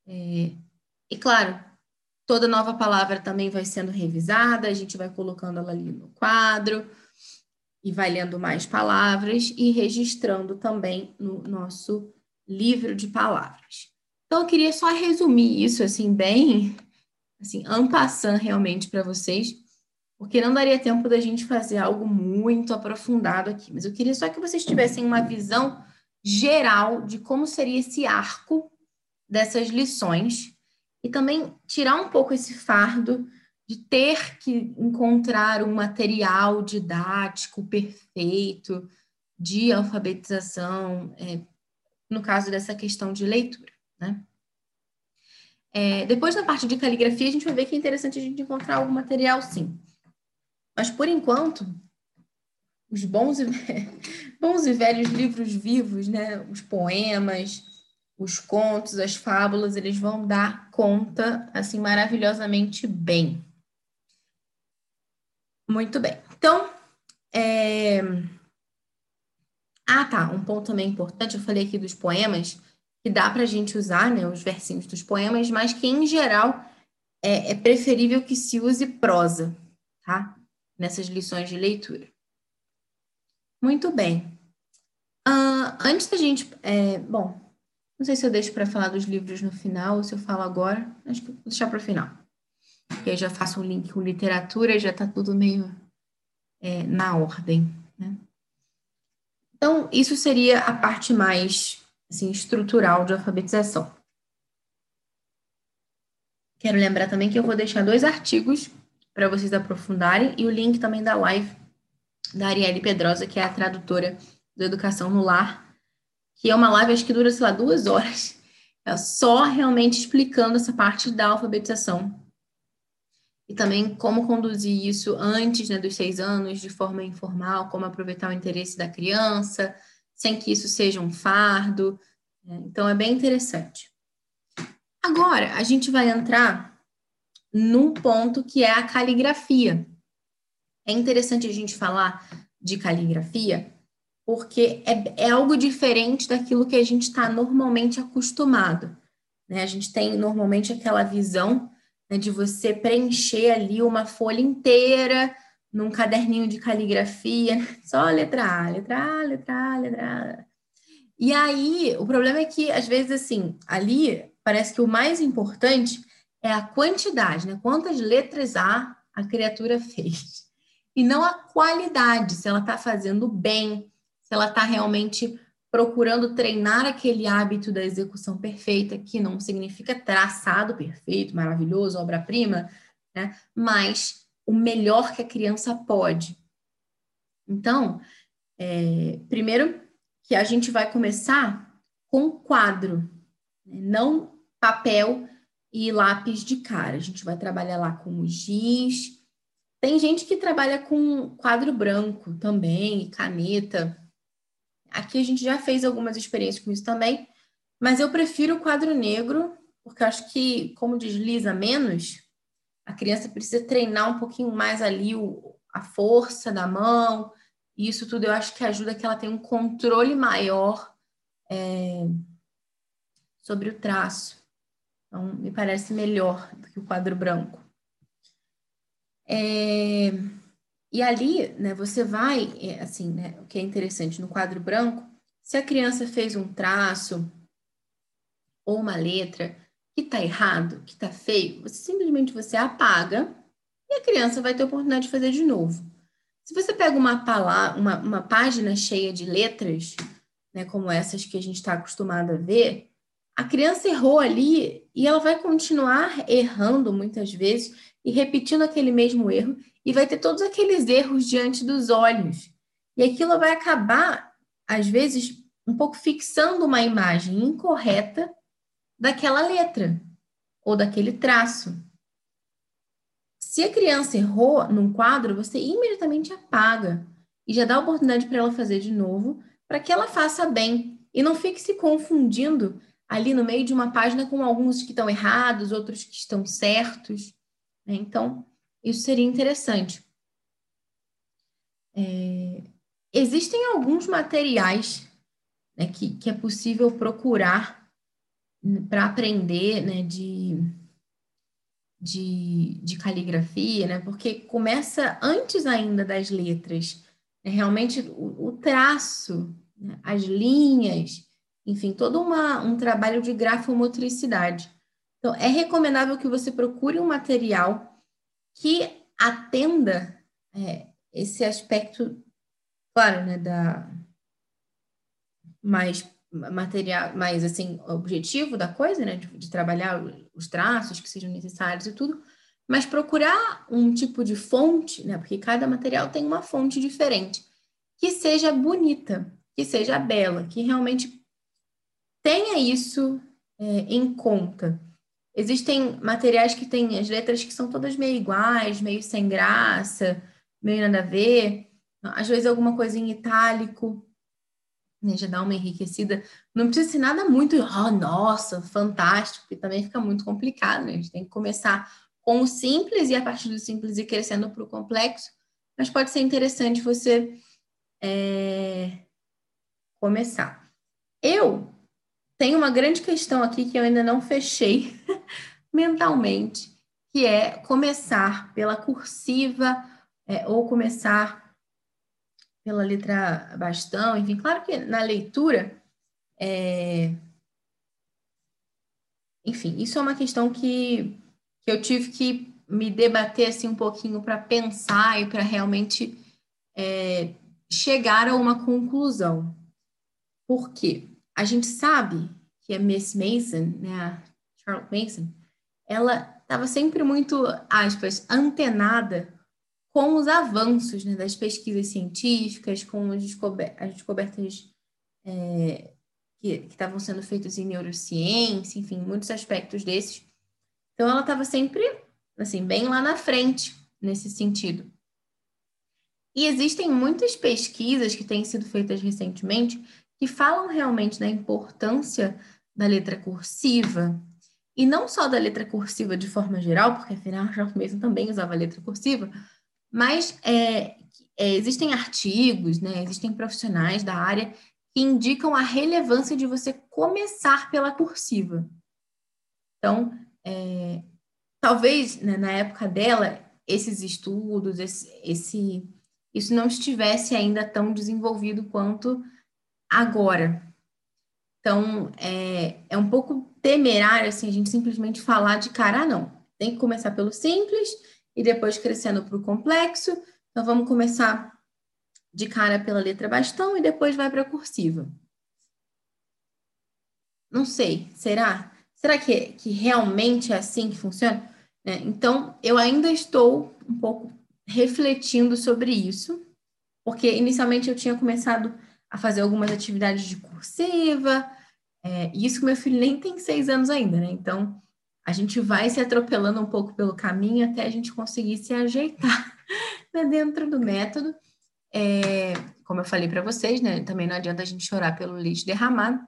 É, e claro, toda nova palavra também vai sendo revisada, a gente vai colocando ela ali no quadro e vai lendo mais palavras e registrando também no nosso livro de palavras. Então, eu queria só resumir isso, assim, bem, assim, ampassando realmente para vocês, porque não daria tempo da gente fazer algo muito aprofundado aqui, mas eu queria só que vocês tivessem uma visão geral de como seria esse arco dessas lições e também tirar um pouco esse fardo de ter que encontrar um material didático perfeito de alfabetização, é, no caso dessa questão de leitura, né? É, depois, na parte de caligrafia, a gente vai ver que é interessante a gente encontrar algum material, sim. Mas, por enquanto, os bons e, bons e velhos livros vivos, né? Os poemas, os contos, as fábulas, eles vão dar conta, assim, maravilhosamente bem. Muito bem. Então, é... ah, tá. Um ponto também importante, eu falei aqui dos poemas, que dá para a gente usar, né, os versinhos dos poemas, mas que, em geral, é, é preferível que se use prosa, tá? Nessas lições de leitura. Muito bem. Uh, antes da gente. É, bom, não sei se eu deixo para falar dos livros no final ou se eu falo agora. Acho que vou deixar para o final. Porque aí já faço um link com literatura e já está tudo meio é, na ordem. Né? Então, isso seria a parte mais assim, estrutural de alfabetização. Quero lembrar também que eu vou deixar dois artigos para vocês aprofundarem e o link também da live da Arielle Pedrosa, que é a tradutora do Educação no Lar, que é uma live, acho que dura, sei lá, duas horas, é só realmente explicando essa parte da alfabetização. E também como conduzir isso antes né, dos seis anos, de forma informal, como aproveitar o interesse da criança, sem que isso seja um fardo. Né? Então, é bem interessante. Agora, a gente vai entrar num ponto que é a caligrafia. É interessante a gente falar de caligrafia, porque é, é algo diferente daquilo que a gente está normalmente acostumado. Né? A gente tem normalmente aquela visão né, de você preencher ali uma folha inteira num caderninho de caligrafia, só letra A, letra A, letra A, letra A. E aí, o problema é que, às vezes, assim, ali parece que o mais importante é a quantidade, né? Quantas letras A a criatura fez. E não a qualidade, se ela está fazendo bem, se ela está realmente procurando treinar aquele hábito da execução perfeita, que não significa traçado perfeito, maravilhoso, obra-prima, né? mas o melhor que a criança pode. Então, é, primeiro que a gente vai começar com quadro, né? não papel e lápis de cara. A gente vai trabalhar lá com giz. Tem gente que trabalha com quadro branco também, caneta. Aqui a gente já fez algumas experiências com isso também, mas eu prefiro o quadro negro, porque eu acho que, como desliza menos, a criança precisa treinar um pouquinho mais ali o, a força da mão, e isso tudo eu acho que ajuda que ela tenha um controle maior é, sobre o traço. Então, me parece melhor do que o quadro branco. É, e ali, né, você vai, é, assim, né, o que é interessante no quadro branco, se a criança fez um traço ou uma letra que está errado, que está feio, você simplesmente você apaga e a criança vai ter a oportunidade de fazer de novo. Se você pega uma, palavra, uma, uma página cheia de letras, né, como essas que a gente está acostumado a ver, a criança errou ali e ela vai continuar errando muitas vezes e repetindo aquele mesmo erro e vai ter todos aqueles erros diante dos olhos. E aquilo vai acabar, às vezes, um pouco fixando uma imagem incorreta daquela letra ou daquele traço. Se a criança errou num quadro, você imediatamente apaga e já dá a oportunidade para ela fazer de novo, para que ela faça bem e não fique se confundindo ali no meio de uma página com alguns que estão errados, outros que estão certos. Né? Então, isso seria interessante. É, existem alguns materiais né, que, que é possível procurar para aprender né, de, de, de, caligrafia, né, porque começa antes ainda das letras. Né, realmente, o, o traço, né, as linhas, enfim, todo uma, um trabalho de grafomotricidade. Então, é recomendável que você procure um material que atenda é, esse aspecto, claro, né, da mais material, mais assim, objetivo da coisa, né, de, de trabalhar os traços que sejam necessários e tudo, mas procurar um tipo de fonte, né, porque cada material tem uma fonte diferente, que seja bonita, que seja bela, que realmente tenha isso é, em conta. Existem materiais que têm as letras que são todas meio iguais, meio sem graça, meio nada a ver. Às vezes alguma coisa em itálico, né, já dá uma enriquecida. Não precisa ser nada muito, oh, nossa, fantástico, porque também fica muito complicado, né? A gente tem que começar com o simples e a partir do simples ir crescendo para o complexo. Mas pode ser interessante você é, começar. Eu tem uma grande questão aqui que eu ainda não fechei mentalmente, que é começar pela cursiva é, ou começar pela letra bastão, enfim, claro que na leitura, é... enfim, isso é uma questão que, que eu tive que me debater assim um pouquinho para pensar e para realmente é, chegar a uma conclusão. Por quê? A gente sabe que a Miss Mason, né, a Charlotte Mason, ela estava sempre muito, aspas, antenada com os avanços né, das pesquisas científicas, com as, descober as descobertas é, que estavam sendo feitas em neurociência, enfim, muitos aspectos desses. Então, ela estava sempre, assim, bem lá na frente nesse sentido. E existem muitas pesquisas que têm sido feitas recentemente que falam realmente da importância da letra cursiva, e não só da letra cursiva de forma geral, porque afinal já mesmo também usava letra cursiva, mas é, é, existem artigos, né, existem profissionais da área que indicam a relevância de você começar pela cursiva. Então, é, talvez né, na época dela, esses estudos, esse, esse, isso não estivesse ainda tão desenvolvido quanto agora. Então, é, é um pouco temerário assim, a gente simplesmente falar de cara, ah, não, tem que começar pelo simples e depois crescendo para o complexo. Então, vamos começar de cara pela letra bastão e depois vai para a cursiva. Não sei, será? Será que, que realmente é assim que funciona? É, então, eu ainda estou um pouco refletindo sobre isso, porque inicialmente eu tinha começado a fazer algumas atividades de cursiva, é, isso meu filho nem tem seis anos ainda, né? Então, a gente vai se atropelando um pouco pelo caminho até a gente conseguir se ajeitar né, dentro do método. É, como eu falei para vocês, né? Também não adianta a gente chorar pelo leite derramado.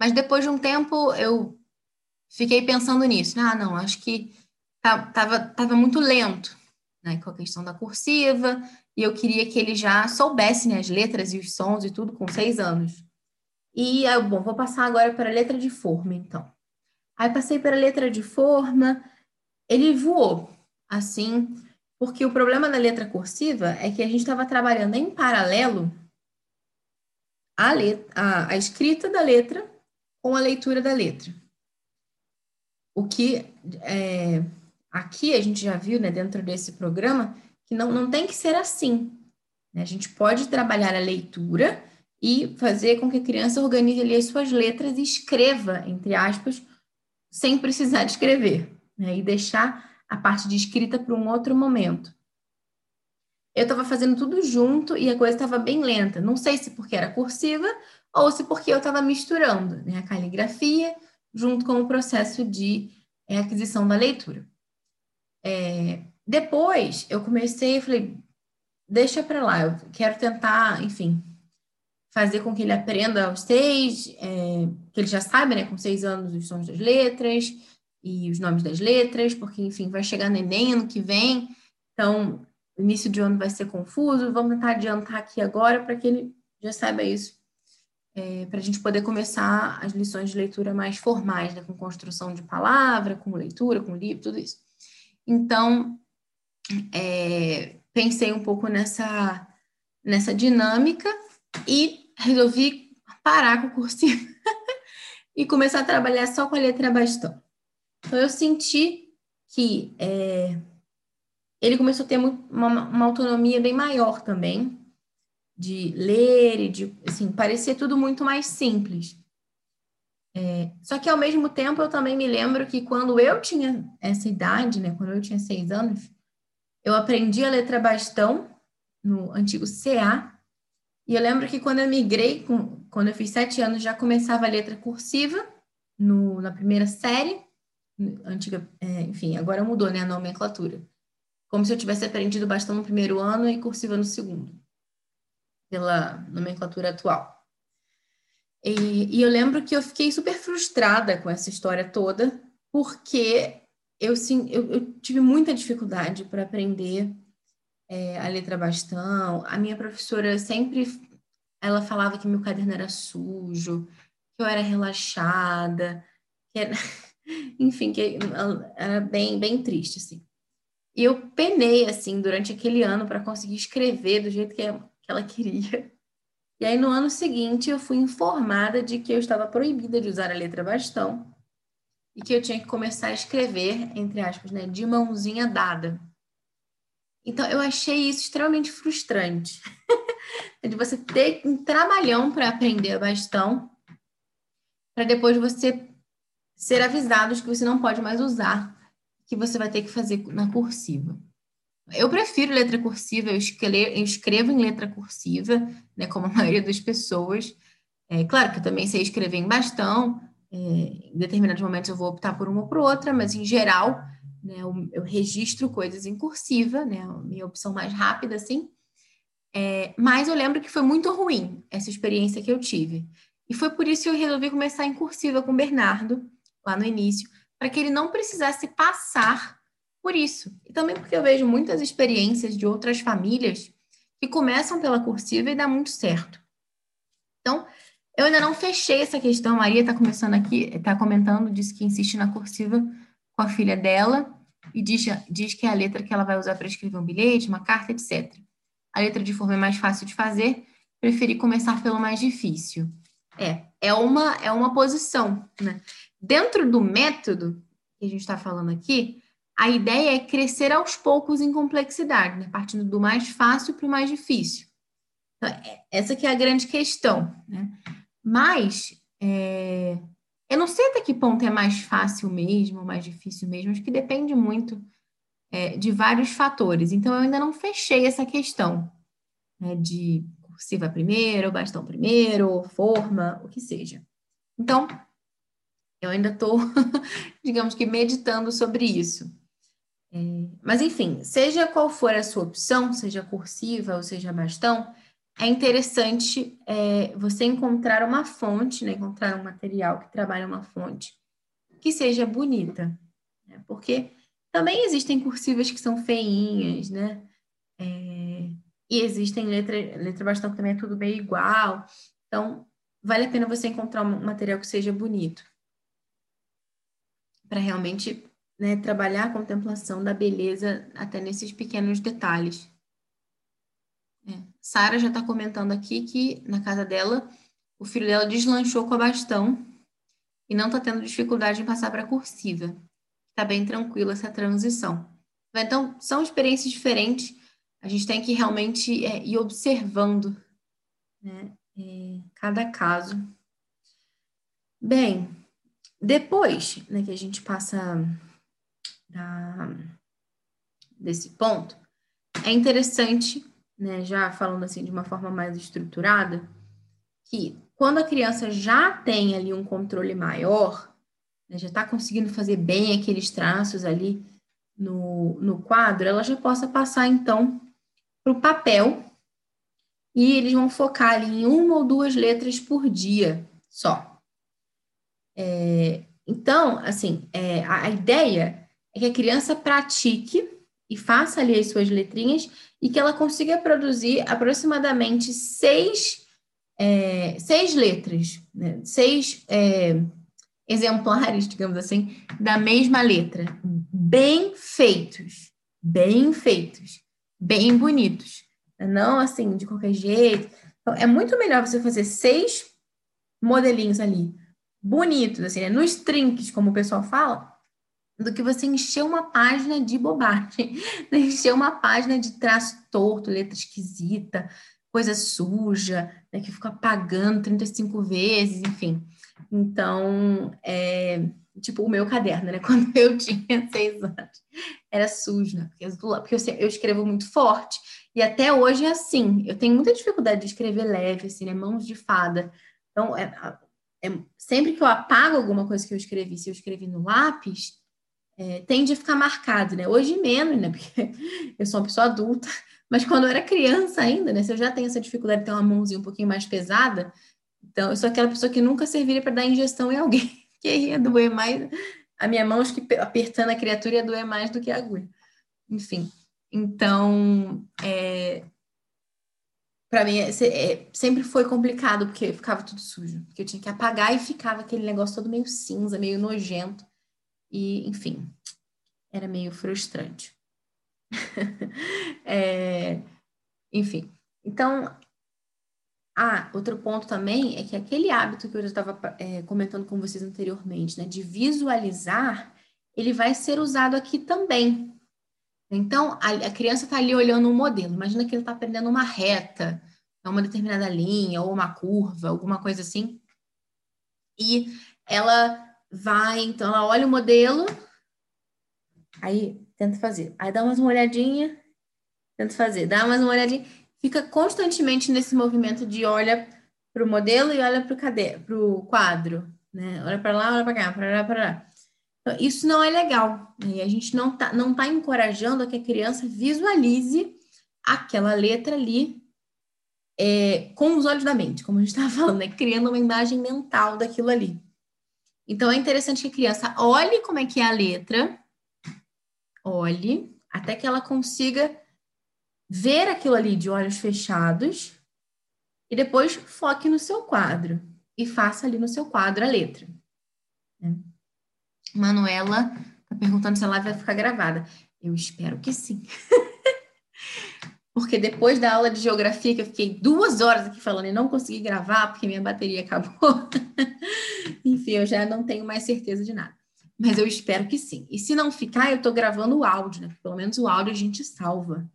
Mas depois de um tempo, eu fiquei pensando nisso. Ah, não, acho que estava tava muito lento, né? Com a questão da cursiva, e eu queria que ele já soubesse né, as letras e os sons e tudo com seis anos. E, bom, vou passar agora para a letra de forma, então. Aí passei para a letra de forma, ele voou, assim, porque o problema da letra cursiva é que a gente estava trabalhando em paralelo a, letra, a, a escrita da letra com a leitura da letra. O que é, aqui a gente já viu, né, dentro desse programa, que não, não tem que ser assim. Né? A gente pode trabalhar a leitura e fazer com que a criança organize ali as suas letras e escreva, entre aspas, sem precisar de escrever, né? e deixar a parte de escrita para um outro momento. Eu estava fazendo tudo junto e a coisa estava bem lenta. Não sei se porque era cursiva ou se porque eu estava misturando né, a caligrafia junto com o processo de é, aquisição da leitura. É, depois eu comecei e falei, deixa para lá, eu quero tentar, enfim, fazer com que ele aprenda aos seis, é, que ele já saiba, né, com seis anos, os sons das letras e os nomes das letras, porque, enfim, vai chegar no Enem ano que vem, então, início de ano vai ser confuso, vamos tentar adiantar aqui agora para que ele já saiba isso, é, para a gente poder começar as lições de leitura mais formais, né, com construção de palavra, com leitura, com livro, tudo isso. Então, é, pensei um pouco nessa, nessa dinâmica e resolvi parar com o cursinho e começar a trabalhar só com a letra bastão. Então, eu senti que é, ele começou a ter uma, uma, autonomia bem maior também, de ler e de, assim, parecer tudo muito mais simples. É, só que, ao mesmo tempo, eu também me lembro que quando eu tinha essa idade, né, quando eu tinha seis anos, eu aprendi a letra bastão no antigo CA, e eu lembro que quando eu migrei, com, quando eu fiz sete anos, já começava a letra cursiva no, na primeira série, antiga, é, enfim, agora mudou, né, a nomenclatura. Como se eu tivesse aprendido bastão no primeiro ano e cursiva no segundo, pela nomenclatura atual. E, e eu lembro que eu fiquei super frustrada com essa história toda, porque eu, sim, eu, eu tive muita dificuldade para aprender é, a letra bastão. A minha professora sempre ela falava que meu caderno era sujo, que eu era relaxada, que era, enfim, que era bem, bem triste, assim. E eu penei, assim, durante aquele ano para conseguir escrever do jeito que ela queria. E aí, no ano seguinte, eu fui informada de que eu estava proibida de usar a letra bastão e que eu tinha que começar a escrever, entre aspas, né, de mãozinha dada. Então, eu achei isso extremamente frustrante. de você ter um trabalhão para aprender bastão, para depois você ser avisado de que você não pode mais usar que você vai ter que fazer na cursiva. Eu prefiro letra cursiva, eu escrevo, eu escrevo em letra cursiva, né, como a maioria das pessoas. É claro que eu também sei escrever em bastão, é, em determinados momentos eu vou optar por uma ou por outra, mas em geral, né, eu, eu, registro coisas em cursiva, né, a minha opção mais rápida, assim. É, mas eu lembro que foi muito ruim essa experiência que eu tive. E foi por isso que eu resolvi começar em cursiva com o Bernardo, lá no início, para que ele não precisasse passar por isso. E também porque eu vejo muitas experiências de outras famílias que começam pela cursiva e dá muito certo. Então, eu ainda não fechei essa questão. A Maria está começando aqui, está comentando, disse que insiste na cursiva com a filha dela e diz, diz que é a letra que ela vai usar para escrever um bilhete, uma carta, etc. A letra de forma é mais fácil de fazer, preferi começar pelo mais difícil. É, é uma, é uma posição, né? Dentro do método que a gente está falando aqui, a ideia é crescer aos poucos em complexidade, né? partindo do mais fácil para o mais difícil. Então, é, essa que é a grande questão. Né? Mas é, eu não sei até que ponto é mais fácil mesmo, mais difícil mesmo, acho que depende muito é, de vários fatores. Então, eu ainda não fechei essa questão né, de cursiva primeiro, bastão primeiro, forma, o que seja. Então, eu ainda estou, digamos que, meditando sobre isso. É, mas, enfim, seja qual for a sua opção, seja cursiva ou seja bastão, é interessante é, você encontrar uma fonte, né, encontrar um material que trabalhe uma fonte que seja bonita. Né, porque também existem cursivas que são feinhas, né? É, e existem letra, letra bastão que também é tudo bem igual. Então, vale a pena você encontrar um material que seja bonito. Para realmente né, trabalhar a contemplação da beleza até nesses pequenos detalhes. É. Sara já está comentando aqui que na casa dela o filho dela deslanchou com a bastão e não está tendo dificuldade em passar para a cursiva. Está bem tranquila essa transição. Então, são experiências diferentes. A gente tem que realmente é, ir observando né, é, cada caso. Bem, depois né, que a gente passa da, desse ponto, é interessante, né, já falando assim de uma forma mais estruturada, que quando a criança já tem ali um controle maior, né, já está conseguindo fazer bem aqueles traços ali no, no quadro, ela já possa passar então para o papel e eles vão focar ali em uma ou duas letras por dia só. É, então, assim, é, a, a ideia é que a criança pratique e faça ali as suas letrinhas e que ela consiga produzir aproximadamente seis, é, seis letras, né? seis é, exemplares, digamos assim, da mesma letra, bem feitos, bem feitos, bem bonitos, não assim de qualquer jeito. Então, é muito melhor você fazer seis modelinhos ali, bonitos, assim, né? nos trinques, como o pessoal fala, do que você encher uma página de bobagem, encher uma página de traço torto, letra esquisita, coisa suja, né, que fica apagando 35 vezes, enfim. Então, é, tipo, o meu caderno, né? Quando eu tinha seis anos, era sujo, né? Porque, porque eu, eu, escrevo muito forte. E até hoje é assim. Eu tenho muita dificuldade de escrever leve, assim, né? Mãos de fada. Então, é, é, sempre que eu apago alguma coisa que eu escrevi, se eu escrevi no lápis, é, tende a ficar marcado, né? Hoje menos, né? Porque eu sou uma pessoa adulta, mas quando eu era criança ainda, né? Se eu já tenho essa dificuldade de ter uma mãozinha um pouquinho mais pesada, então eu sou aquela pessoa que nunca serviria para dar injeção em alguém, que ia doer mais. A minha mão, acho que apertando a criatura ia doer mais do que a agulha. Enfim, então, é, para mim é, é, sempre foi complicado porque ficava tudo sujo, porque eu tinha que apagar e ficava aquele negócio todo meio cinza, meio nojento. E, enfim, era meio frustrante. é, enfim, então, ah, outro ponto também é que aquele hábito que eu já estava é, comentando com vocês anteriormente, né, de visualizar, ele vai ser usado aqui também. Então, a, a criança está ali olhando um modelo. Imagina que ele está aprendendo uma reta, uma determinada linha, ou uma curva, alguma coisa assim. E ela vai, então, ela olha o modelo Aí tenta fazer. Aí dá mais uma olhadinha, tenta fazer. Dá mais uma olhadinha. Fica constantemente nesse movimento de olha para o modelo e olha para o quadro. Né? Olha para lá, olha para cá, para lá, para lá. Então, isso não é legal. Né? E a gente não está não tá encorajando a que a criança visualize aquela letra ali é, com os olhos da mente, como a gente estava falando, né? criando uma imagem mental daquilo ali. Então, é interessante que a criança olhe como é que é a letra, olhe, até que ela consiga ver aquilo ali de olhos fechados e depois foque no seu quadro e faça ali no seu quadro a letra. Né? Manuela está perguntando se a live vai ficar gravada. Eu espero que sim. porque depois da aula de geografia, que eu fiquei duas horas aqui falando e não consegui gravar porque minha bateria acabou, enfim, eu já não tenho mais certeza de nada. Mas eu espero que sim. E se não ficar, eu estou gravando o áudio, né? Pelo menos o áudio a gente salva.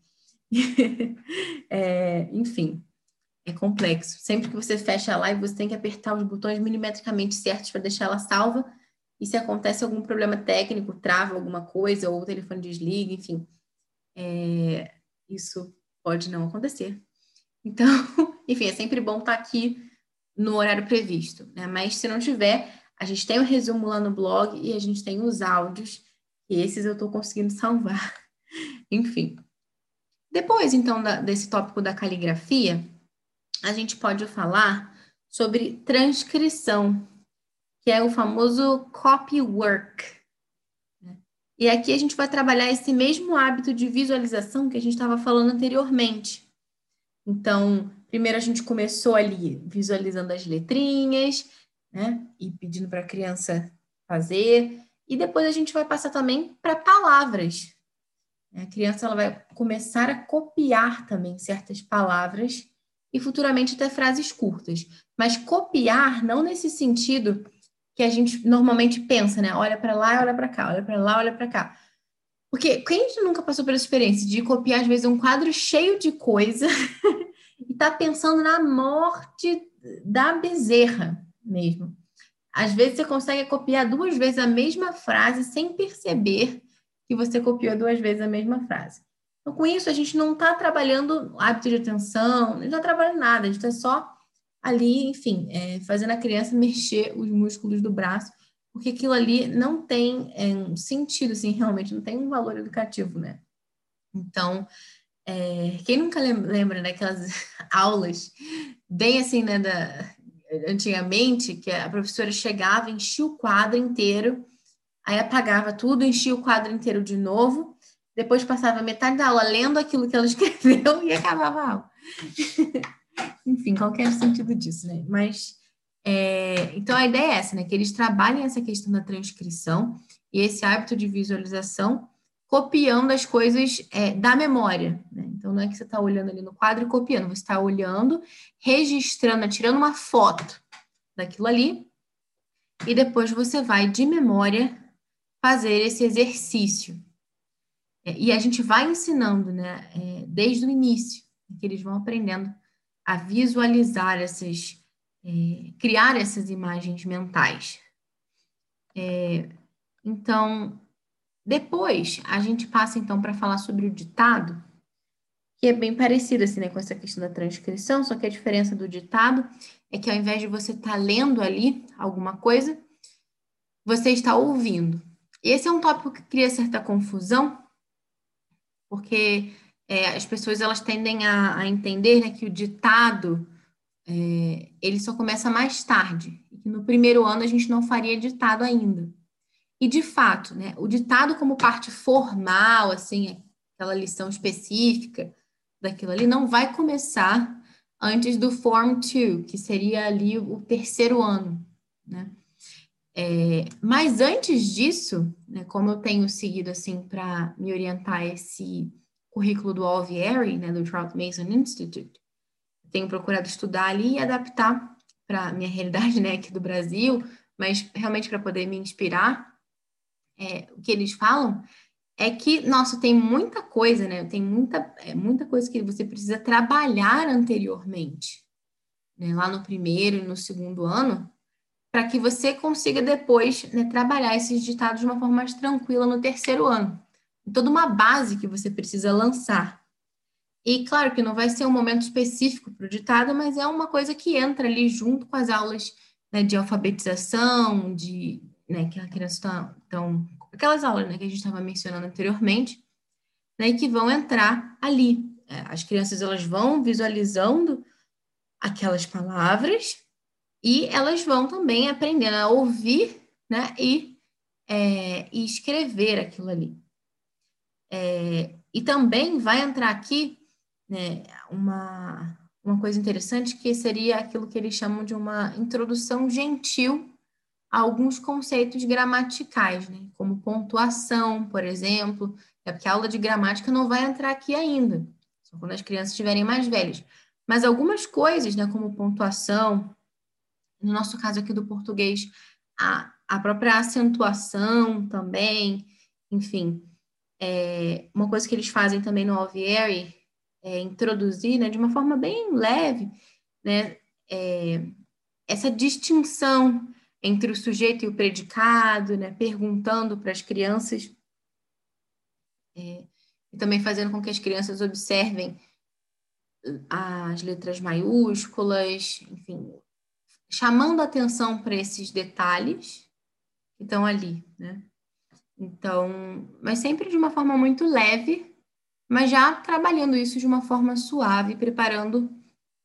é, enfim, é complexo. Sempre que você fecha a live, você tem que apertar os botões milimetricamente certos para deixar ela salva. E se acontece algum problema técnico, trava alguma coisa, ou o telefone desliga, enfim, é, isso pode não acontecer. Então, enfim, é sempre bom estar aqui no horário previsto, né? Mas se não tiver, a gente tem o resumo lá no blog e a gente tem os áudios, e esses eu estou conseguindo salvar. Enfim. Depois, então, da, desse tópico da caligrafia, a gente pode falar sobre transcrição, que é o famoso copywork. E aqui a gente vai trabalhar esse mesmo hábito de visualização que a gente estava falando anteriormente. Então, primeiro a gente começou ali visualizando as letrinhas, né? E pedindo para a criança fazer. E depois a gente vai passar também para palavras. A criança ela vai começar a copiar também certas palavras e futuramente até frases curtas. Mas copiar não nesse sentido que a gente normalmente pensa, né? Olha para lá, olha para cá, olha para lá, olha para cá. Porque quem nunca passou pela experiência de copiar às vezes um quadro cheio de coisa e tá pensando na morte da bezerra mesmo. Às vezes você consegue copiar duas vezes a mesma frase sem perceber que você copiou duas vezes a mesma frase. Então, com isso, a gente não está trabalhando hábito de atenção, não está trabalhando nada, a gente está só ali, enfim, é, fazendo a criança mexer os músculos do braço, porque aquilo ali não tem é, sentido, assim, realmente, não tem um valor educativo, né? Então, é, quem nunca lembra daquelas aulas, bem assim, né, da, antigamente, que a professora chegava, enchia o quadro inteiro, aí apagava tudo, enchia o quadro inteiro de novo, depois passava metade da aula lendo aquilo que ela escreveu e acabava a aula. Enfim, qualquer sentido disso, né? Mas, é, então a ideia é essa, né? Que eles trabalhem essa questão da transcrição e esse hábito de visualização copiando as coisas é, da memória. Né? Então, não é que você está olhando ali no quadro e copiando, você está olhando, registrando, tirando uma foto daquilo ali, e depois você vai de memória fazer esse exercício. É, e a gente vai ensinando, né, é, desde o início, que eles vão aprendendo a visualizar essas, é, criar essas imagens mentais. É, então, depois, a gente passa então para falar sobre o ditado, que é bem parecido assim, né, com essa questão da transcrição, só que a diferença do ditado é que ao invés de você estar tá lendo ali alguma coisa, você está ouvindo. Esse é um tópico que cria certa confusão, porque é, as pessoas elas tendem a, a entender né, que o ditado é, ele só começa mais tarde, e que no primeiro ano a gente não faria ditado ainda. E, de fato, né, o ditado como parte formal, assim, aquela lição específica daquilo ali, não vai começar antes do Form 2, que seria ali o terceiro ano, né? É, mas antes disso, né, como eu tenho seguido assim para me orientar esse currículo do Alvieri, né, do Trout Mason Institute, tenho procurado estudar ali e adaptar para minha realidade, né, aqui do Brasil, mas realmente para poder me inspirar é, o que eles falam é que, nossa, tem muita coisa, né? Tem muita, é, muita coisa que você precisa trabalhar anteriormente, né? lá no primeiro e no segundo ano, para que você consiga depois né, trabalhar esses ditados de uma forma mais tranquila no terceiro ano. Toda uma base que você precisa lançar. E claro que não vai ser um momento específico para o ditado, mas é uma coisa que entra ali junto com as aulas né, de alfabetização, de né, que a criança está. Então, aquelas aulas né, que a gente estava mencionando anteriormente, né, que vão entrar ali. É, as crianças elas vão visualizando aquelas palavras e elas vão também aprendendo a ouvir né, e, é, e escrever aquilo ali. É, e também vai entrar aqui né, uma, uma coisa interessante que seria aquilo que eles chamam de uma introdução gentil a alguns conceitos gramaticais, né, como pontuação, por exemplo, é porque a aula de gramática não vai entrar aqui ainda, só quando as crianças estiverem mais velhas. Mas algumas coisas, né, como pontuação, no nosso caso aqui do português, a, a própria acentuação também, enfim, é, uma coisa que eles fazem também no Alvieri é, introduzir, né, de uma forma bem leve, né, é, essa distinção entre o sujeito e o predicado, né, perguntando para as crianças, é, e também fazendo com que as crianças observem as letras maiúsculas, enfim, chamando atenção para esses detalhes que estão ali, né? Então, mas sempre de uma forma muito leve, mas já trabalhando isso de uma forma suave, preparando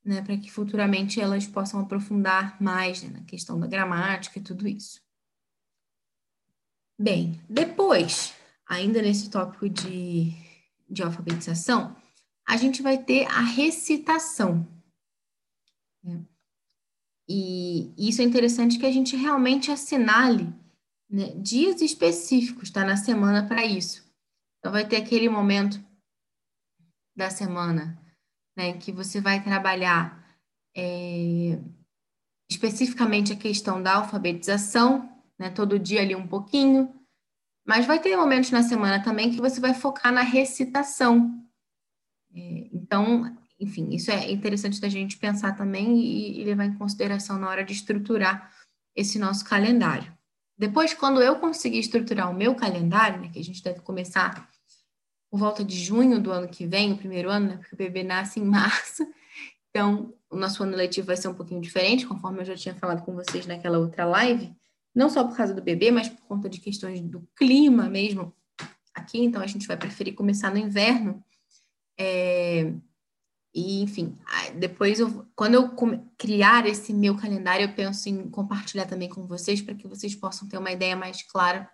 né, para que futuramente elas possam aprofundar mais né, na questão da gramática e tudo isso. Bem, depois, ainda nesse tópico de, de alfabetização, a gente vai ter a recitação. Né? E isso é interessante que a gente realmente assinale né, dias específicos, tá, na semana para isso. Então, vai ter aquele momento da semana, né, que você vai trabalhar é, especificamente a questão da alfabetização, né, todo dia ali um pouquinho, mas vai ter momentos na semana também que você vai focar na recitação. É, então, enfim, isso é interessante da gente pensar também e, e levar em consideração na hora de estruturar esse nosso calendário. Depois, quando eu conseguir estruturar o meu calendário, né, que a gente deve começar por volta de junho do ano que vem, o primeiro ano, né? Porque o bebê nasce em março. Então, o nosso ano letivo vai ser um pouquinho diferente, conforme eu já tinha falado com vocês naquela outra live. Não só por causa do bebê, mas por conta de questões do clima mesmo aqui. Então, a gente vai preferir começar no inverno. É... E, enfim, depois, eu, quando eu criar esse meu calendário, eu penso em compartilhar também com vocês, para que vocês possam ter uma ideia mais clara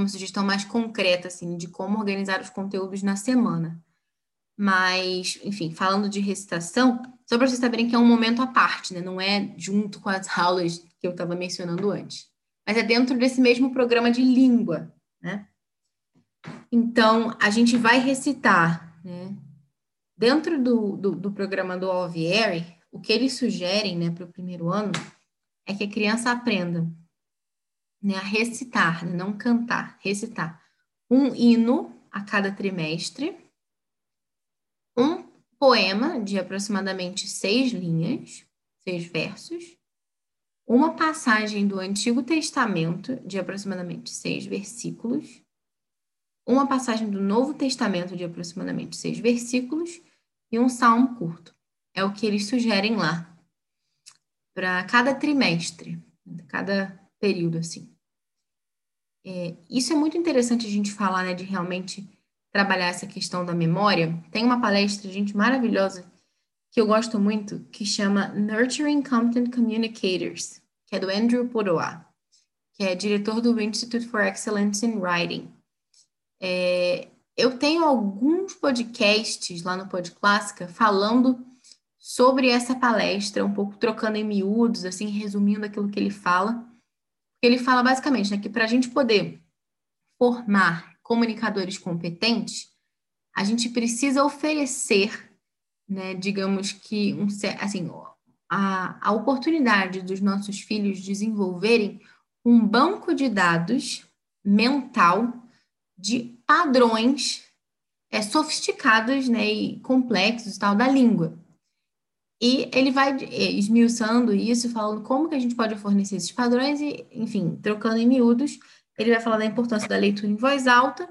uma sugestão mais concreta, assim, de como organizar os conteúdos na semana. Mas, enfim, falando de recitação, só para vocês saberem que é um momento à parte, né? Não é junto com as aulas que eu estava mencionando antes. Mas é dentro desse mesmo programa de língua, né? Então, a gente vai recitar, né? Dentro do, do, do programa do Alvieri, o que eles sugerem, né, para o primeiro ano, é que a criança aprenda né, a recitar, né, não cantar, recitar. Um hino a cada trimestre, um poema de aproximadamente seis linhas, seis versos, uma passagem do Antigo Testamento de aproximadamente seis versículos, uma passagem do Novo Testamento de aproximadamente seis versículos e um salmo curto. É o que eles sugerem lá para cada trimestre, cada período, assim. É, isso é muito interessante a gente falar, né, de realmente trabalhar essa questão da memória. Tem uma palestra, gente, maravilhosa, que eu gosto muito, que chama Nurturing Competent Communicators, que é do Andrew Poroa, que é diretor do Institute for Excellence in Writing. É, eu tenho alguns podcasts lá no Pod Clássica falando sobre essa palestra, um pouco trocando em miúdos, assim, resumindo aquilo que ele fala. Ele fala basicamente né, que para a gente poder formar comunicadores competentes, a gente precisa oferecer, né, digamos que, um, assim, a, a oportunidade dos nossos filhos desenvolverem um banco de dados mental de padrões é, sofisticados né, e complexos tal da língua. E ele vai eh, esmiuçando isso, falando como que a gente pode fornecer esses padrões e, enfim, trocando em miúdos, ele vai falar da importância da leitura em voz alta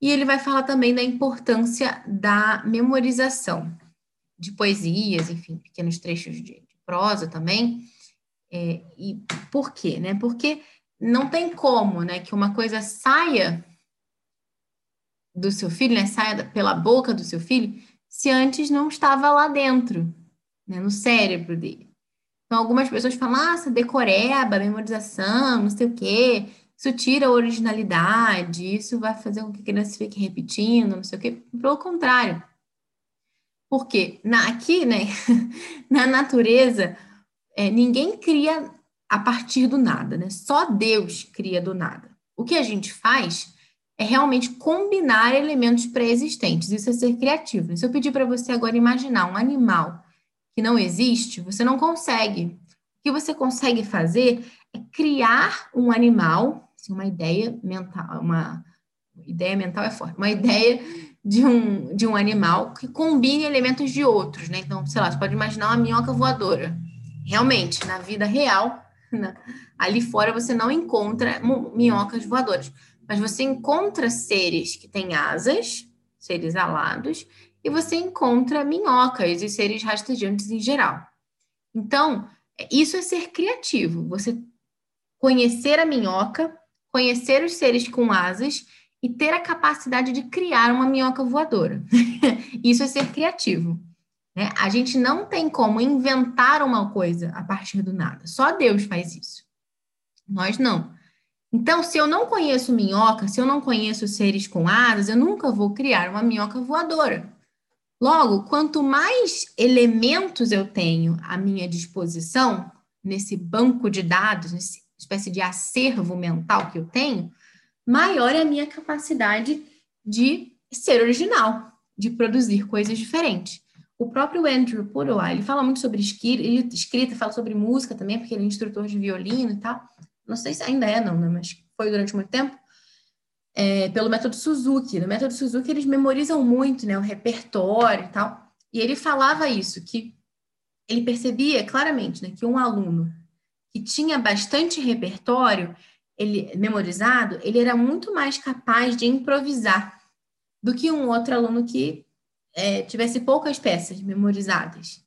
E ele vai falar também da importância da memorização de poesias, enfim, pequenos trechos de, de prosa também. É, e por quê? Né? Porque não tem como né, que uma coisa saia do seu filho, né, saia pela boca do seu filho, se antes não estava lá dentro, né, no cérebro dele. Então, algumas pessoas falam, ah, decoreba, memorização, não sei o quê, isso tira a originalidade, isso vai fazer com que a criança fique repetindo, não sei o quê. Pelo contrário. Porque na, aqui, né, na natureza, é, ninguém cria a partir do nada, né? Só Deus cria do nada. O que a gente faz é realmente combinar elementos pré-existentes. Isso é ser criativo. Se eu pedir para você agora imaginar um animal que não existe, você não consegue. O que você consegue fazer é criar um animal, assim, uma ideia mental, uma ideia mental é forte, uma ideia de um, de um animal que combine elementos de outros, né? Então, sei lá, você pode imaginar uma minhoca voadora. Realmente, na vida real, na, ali fora você não encontra minhocas voadoras mas você encontra seres que têm asas, seres alados, e você encontra minhocas e seres rastejantes em geral. Então, isso é ser criativo, você conhecer a minhoca, conhecer os seres com asas e ter a capacidade de criar uma minhoca voadora. isso é ser criativo. Né? A gente não tem como inventar uma coisa a partir do nada. Só Deus faz isso. Nós não. Então, se eu não conheço minhoca, se eu não conheço seres com asas, eu nunca vou criar uma minhoca voadora. Logo, quanto mais elementos eu tenho à minha disposição, nesse banco de dados, nessa espécie de acervo mental que eu tenho, maior é a minha capacidade de ser original, de produzir coisas diferentes. O próprio Andrew Puroa, ele fala muito sobre escrita, fala sobre música também, porque ele é instrutor de violino e tal não sei se ainda é, não, né? Mas foi durante muito tempo, é, pelo método Suzuki. No método Suzuki, eles memorizam muito, né? O repertório e tal. E ele falava isso, que ele percebia claramente, né? Que um aluno que tinha bastante repertório ele memorizado, ele era muito mais capaz de improvisar do que um outro aluno que é, tivesse poucas peças memorizadas.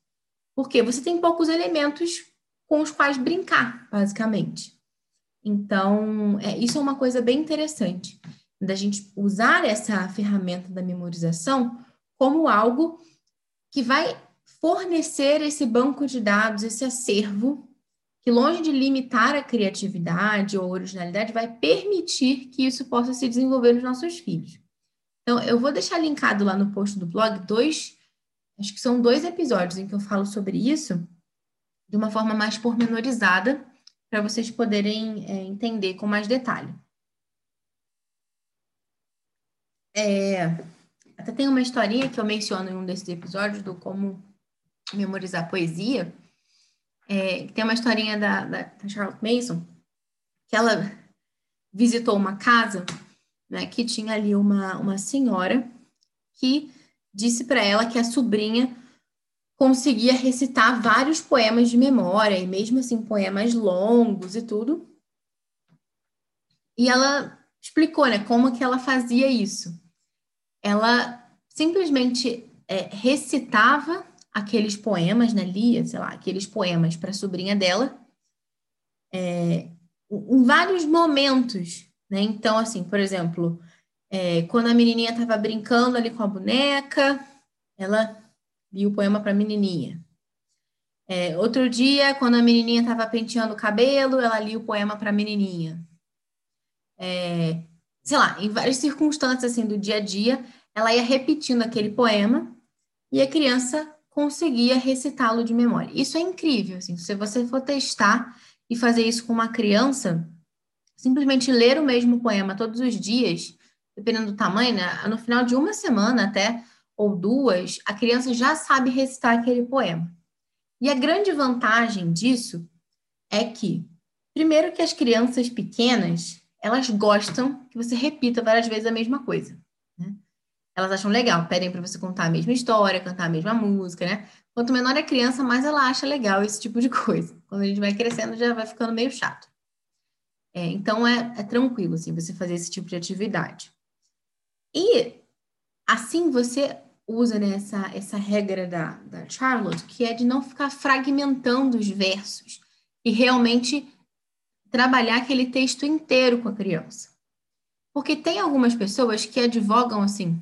Porque você tem poucos elementos com os quais brincar, basicamente. Então, é, isso é uma coisa bem interessante, da gente usar essa ferramenta da memorização como algo que vai fornecer esse banco de dados, esse acervo, que longe de limitar a criatividade ou originalidade, vai permitir que isso possa se desenvolver nos nossos filhos. Então, eu vou deixar linkado lá no post do blog dois, acho que são dois episódios em que eu falo sobre isso de uma forma mais pormenorizada, para vocês poderem é, entender com mais detalhe. É, até tem uma historinha que eu menciono em um desses episódios do como memorizar poesia. É, tem uma historinha da, da, Charlotte Mason que ela visitou uma casa né, que tinha ali uma, uma senhora que disse para ela que a sobrinha conseguia recitar vários poemas de memória, e mesmo assim, poemas longos e tudo. E ela explicou, né, como que ela fazia isso. Ela simplesmente é, recitava aqueles poemas, né, lia, sei lá, aqueles poemas para a sobrinha dela, é, em vários momentos, né? Então, assim, por exemplo, é, quando a menininha estava brincando ali com a boneca, ela li o poema para a menininha. É, outro dia, quando a menininha estava penteando o cabelo, ela lia o poema para a menininha. É, sei lá, em várias circunstâncias assim do dia a dia, ela ia repetindo aquele poema e a criança conseguia recitá-lo de memória. Isso é incrível, assim, se você for testar e fazer isso com uma criança, simplesmente ler o mesmo poema todos os dias, dependendo do tamanho, né? no final de uma semana até, ou duas, a criança já sabe recitar aquele poema. E a grande vantagem disso é que, primeiro, que as crianças pequenas elas gostam que você repita várias vezes a mesma coisa. Né? Elas acham legal, pedem para você contar a mesma história, cantar a mesma música, né? Quanto menor a criança, mais ela acha legal esse tipo de coisa. Quando a gente vai crescendo, já vai ficando meio chato. É, então é, é tranquilo assim, você fazer esse tipo de atividade. E assim você usa né, essa, essa regra da, da Charlotte, que é de não ficar fragmentando os versos e realmente trabalhar aquele texto inteiro com a criança. Porque tem algumas pessoas que advogam assim,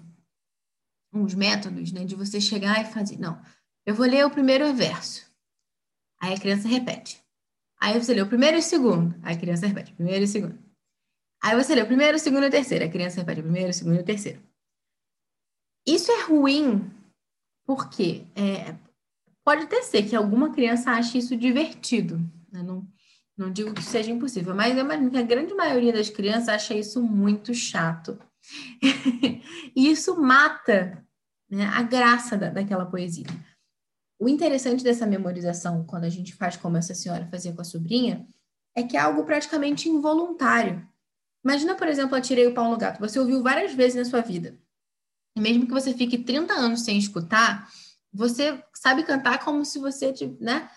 uns métodos, né, de você chegar e fazer, não, eu vou ler o primeiro verso. Aí a criança repete. Aí você lê o primeiro e o segundo. Aí a criança repete, primeiro e segundo. Aí você lê o primeiro, o segundo e o terceiro. A criança repete o primeiro, o segundo e o terceiro. Isso é ruim porque é, pode até ser que alguma criança ache isso divertido. Né? Não, não digo que seja impossível, mas que a grande maioria das crianças acha isso muito chato. e isso mata né, a graça da, daquela poesia. O interessante dessa memorização, quando a gente faz como essa senhora fazia com a sobrinha, é que é algo praticamente involuntário. Imagina, por exemplo, Atirei o Pau no Gato. Você ouviu várias vezes na sua vida. Mesmo que você fique 30 anos sem escutar, você sabe cantar como se você né,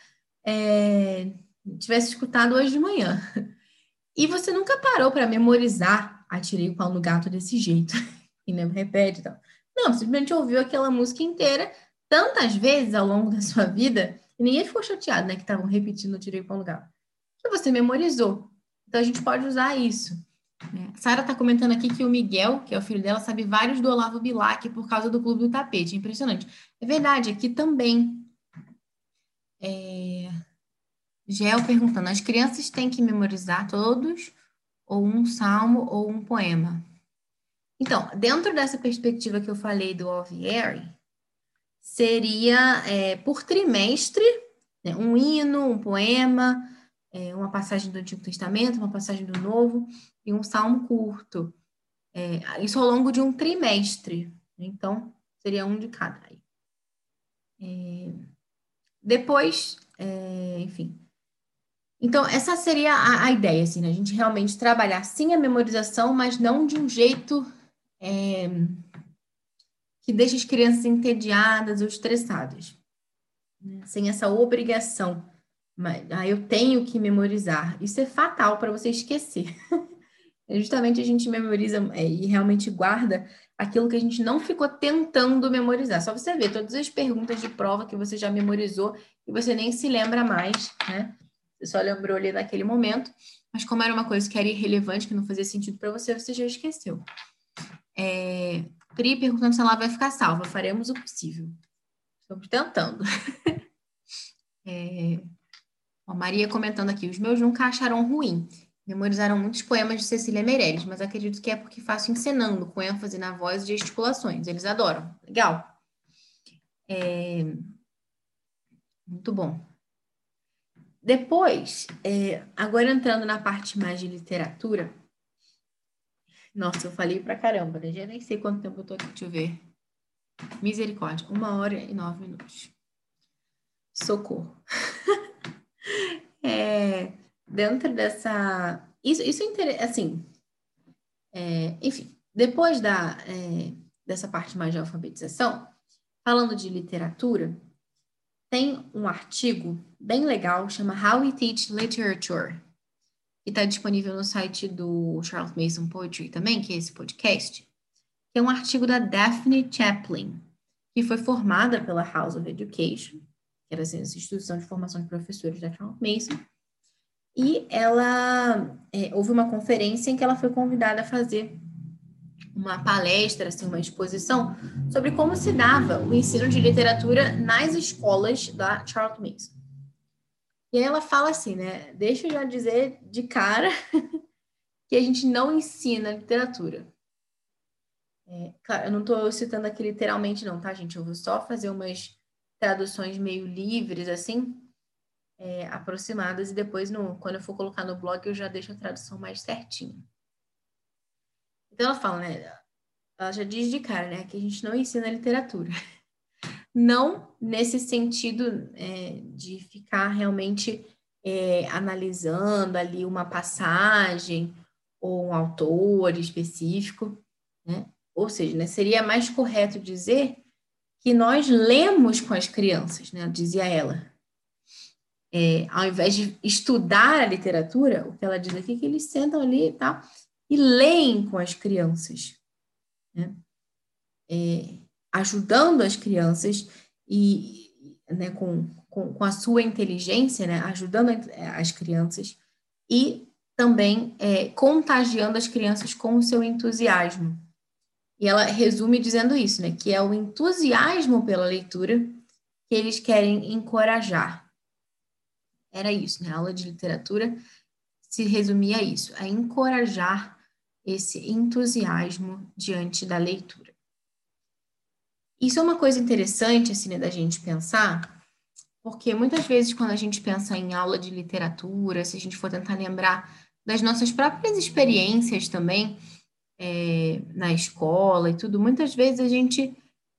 é, tivesse escutado hoje de manhã. E você nunca parou para memorizar Atirei o Pau no Gato desse jeito. E não repete. Não, simplesmente ouviu aquela música inteira tantas vezes ao longo da sua vida, e ninguém ficou chateado, né, que estavam repetindo o tirei para um lugar, que você memorizou. Então a gente pode usar isso. Né? Sara está comentando aqui que o Miguel, que é o filho dela, sabe vários do Olavo Bilac por causa do Clube do Tapete. Impressionante. É verdade, aqui também. É... Gel perguntando: as crianças têm que memorizar todos, ou um salmo, ou um poema? Então, dentro dessa perspectiva que eu falei do Alvieri, seria é, por trimestre, né, um hino, um poema, é, uma passagem do Antigo Testamento, uma passagem do Novo e um salmo curto. É, isso ao longo de um trimestre. Então, seria um de cada. É, depois, é, enfim. Então, essa seria a, a ideia, assim, né? a gente realmente trabalhar sim a memorização, mas não de um jeito é, que deixa as crianças entediadas ou estressadas, né? sem essa obrigação. Mas, ah, eu tenho que memorizar. Isso é fatal para você esquecer. justamente a gente memoriza é, e realmente guarda aquilo que a gente não ficou tentando memorizar. Só você ver todas as perguntas de prova que você já memorizou e você nem se lembra mais, né? Você só lembrou ali naquele momento, mas como era uma coisa que era irrelevante, que não fazia sentido para você, você já esqueceu. É, Pri perguntando se ela vai ficar salva. Faremos o possível. Estamos tentando. é... Ó, Maria comentando aqui. Os meus nunca acharam ruim. Memorizaram muitos poemas de Cecília Meirelles, mas acredito que é porque faço encenando, com ênfase na voz e gesticulações. Eles adoram. Legal. É... Muito bom. Depois, é... agora entrando na parte mais de literatura, nossa, eu falei pra caramba, né? Já nem sei quanto tempo eu tô aqui, deixa eu ver. Misericórdia, uma hora e nove minutos. Socorro. é, dentro dessa. Isso, isso é assim. É, enfim, depois da, é, dessa parte mais de alfabetização, falando de literatura, tem um artigo bem legal, chama How We Teach Literature, que está disponível no site do Charles Mason Poetry também, que é esse podcast, que é um artigo da Daphne Chaplin, que foi formada pela House of Education, que era essa instituição de formação de professores da Charles Mason, e ela é, houve uma conferência em que ela foi convidada a fazer uma palestra, assim, uma exposição sobre como se dava o ensino de literatura nas escolas da Charles Mason. E aí ela fala assim, né? Deixa eu já dizer de cara que a gente não ensina literatura. É, claro, eu não estou citando aqui literalmente, não, tá, gente? Eu vou só fazer umas traduções meio livres, assim, é, aproximadas, e depois, no, quando eu for colocar no blog, eu já deixo a tradução mais certinha. Então ela fala, né? Ela já diz de cara, né? Que a gente não ensina literatura. não nesse sentido é, de ficar realmente é, analisando ali uma passagem ou um autor específico, né? Ou seja, né, seria mais correto dizer que nós lemos com as crianças, né? Dizia ela. É, ao invés de estudar a literatura, o que ela diz aqui é que eles sentam ali tá, e leem com as crianças. né? É, ajudando as crianças e né, com, com, com, a sua inteligência, né, ajudando as crianças e também é, contagiando as crianças com o seu entusiasmo. E ela resume dizendo isso, né, que é o entusiasmo pela leitura que eles querem encorajar. Era isso, né? A aula de literatura se resumia a isso, a encorajar esse entusiasmo diante da leitura. Isso é uma coisa interessante, assim, né, da gente pensar, porque muitas vezes quando a gente pensa em aula de literatura, se a gente for tentar lembrar das nossas próprias experiências também é, na escola e tudo, muitas vezes a gente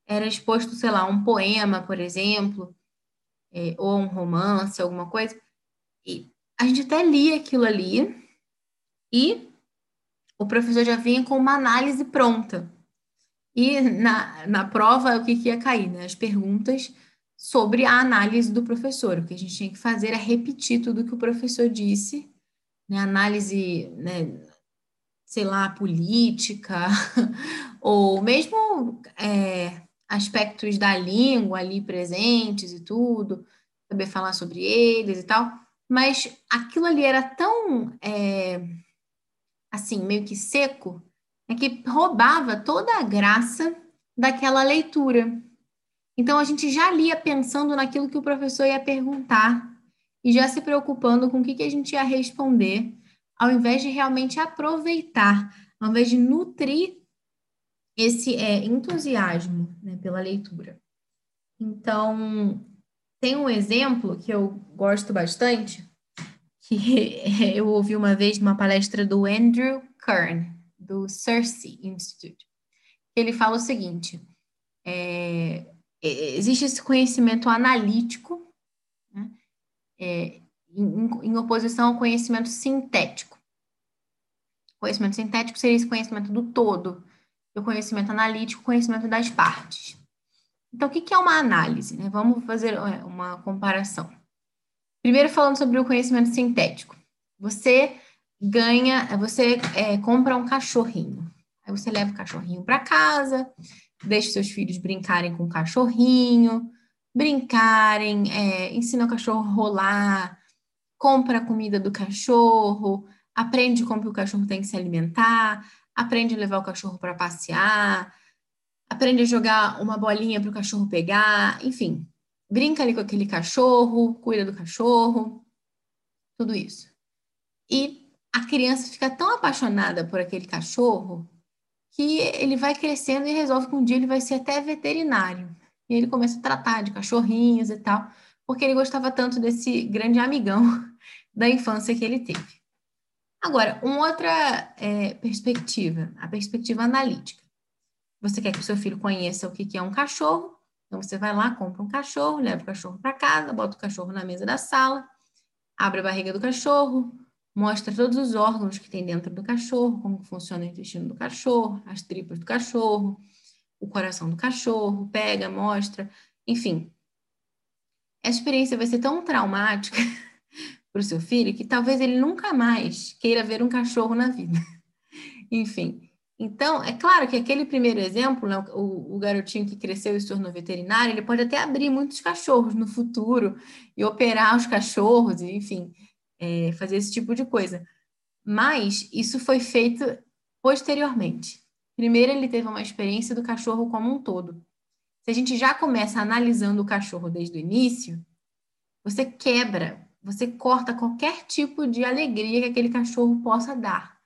era exposto, sei lá, um poema, por exemplo, é, ou um romance, alguma coisa, e a gente até lia aquilo ali e o professor já vinha com uma análise pronta. E na, na prova, o que, que ia cair? Né? As perguntas sobre a análise do professor. O que a gente tinha que fazer era repetir tudo que o professor disse, né? análise, né? Sei lá, política, ou mesmo é, aspectos da língua ali presentes e tudo, saber falar sobre eles e tal, mas aquilo ali era tão, é, assim, meio que seco, é que roubava toda a graça daquela leitura. Então a gente já lia pensando naquilo que o professor ia perguntar e já se preocupando com o que, que a gente ia responder, ao invés de realmente aproveitar, ao invés de nutrir esse é, entusiasmo né, pela leitura. Então, tem um exemplo que eu gosto bastante, que eu ouvi uma vez numa palestra do Andrew Kern, do Cersei Institute. Ele fala o seguinte: é, existe esse conhecimento analítico né, é, em, em oposição ao conhecimento sintético. O conhecimento sintético seria esse conhecimento do todo, o conhecimento analítico, conhecimento das partes. Então, o que é uma análise? Né? Vamos fazer é, uma comparação. Primeiro, falando sobre o conhecimento sintético. Você ganha, você é, compra um cachorrinho. Aí você leva o cachorrinho para casa, deixa seus filhos brincarem com o cachorrinho, brincarem, é, ensina o cachorro a rolar, compra a comida do cachorro, aprende como o cachorro tem que se alimentar, aprende a levar o cachorro para passear, aprende a jogar uma bolinha para o cachorro pegar, enfim, brinca ali com aquele cachorro, cuida do cachorro, tudo isso. E a criança fica tão apaixonada por aquele cachorro que ele vai crescendo e resolve que um dia ele vai ser até veterinário. E ele começa a tratar de cachorrinhos e tal, porque ele gostava tanto desse grande amigão da infância que ele teve. Agora, uma outra é, perspectiva, a perspectiva analítica. Você quer que o seu filho conheça o que é um cachorro, então você vai lá, compra um cachorro, leva o cachorro para casa, bota o cachorro na mesa da sala, abre a barriga do cachorro, mostra todos os órgãos que tem dentro do cachorro, como funciona o intestino do cachorro, as tripas do cachorro, o coração do cachorro, pega, mostra, enfim. Essa experiência vai ser tão traumática para o seu filho que talvez ele nunca mais queira ver um cachorro na vida. Enfim. Então, é claro que aquele primeiro exemplo, né, o, o, garotinho que cresceu e se tornou veterinário, ele pode até abrir muitos cachorros no futuro e operar os cachorros, enfim, é, fazer esse tipo de coisa. Mas isso foi feito posteriormente. Primeiro, ele teve uma experiência do cachorro como um todo. Se a gente já começa analisando o cachorro desde o início, você quebra você corta qualquer tipo de alegria que aquele cachorro possa dar.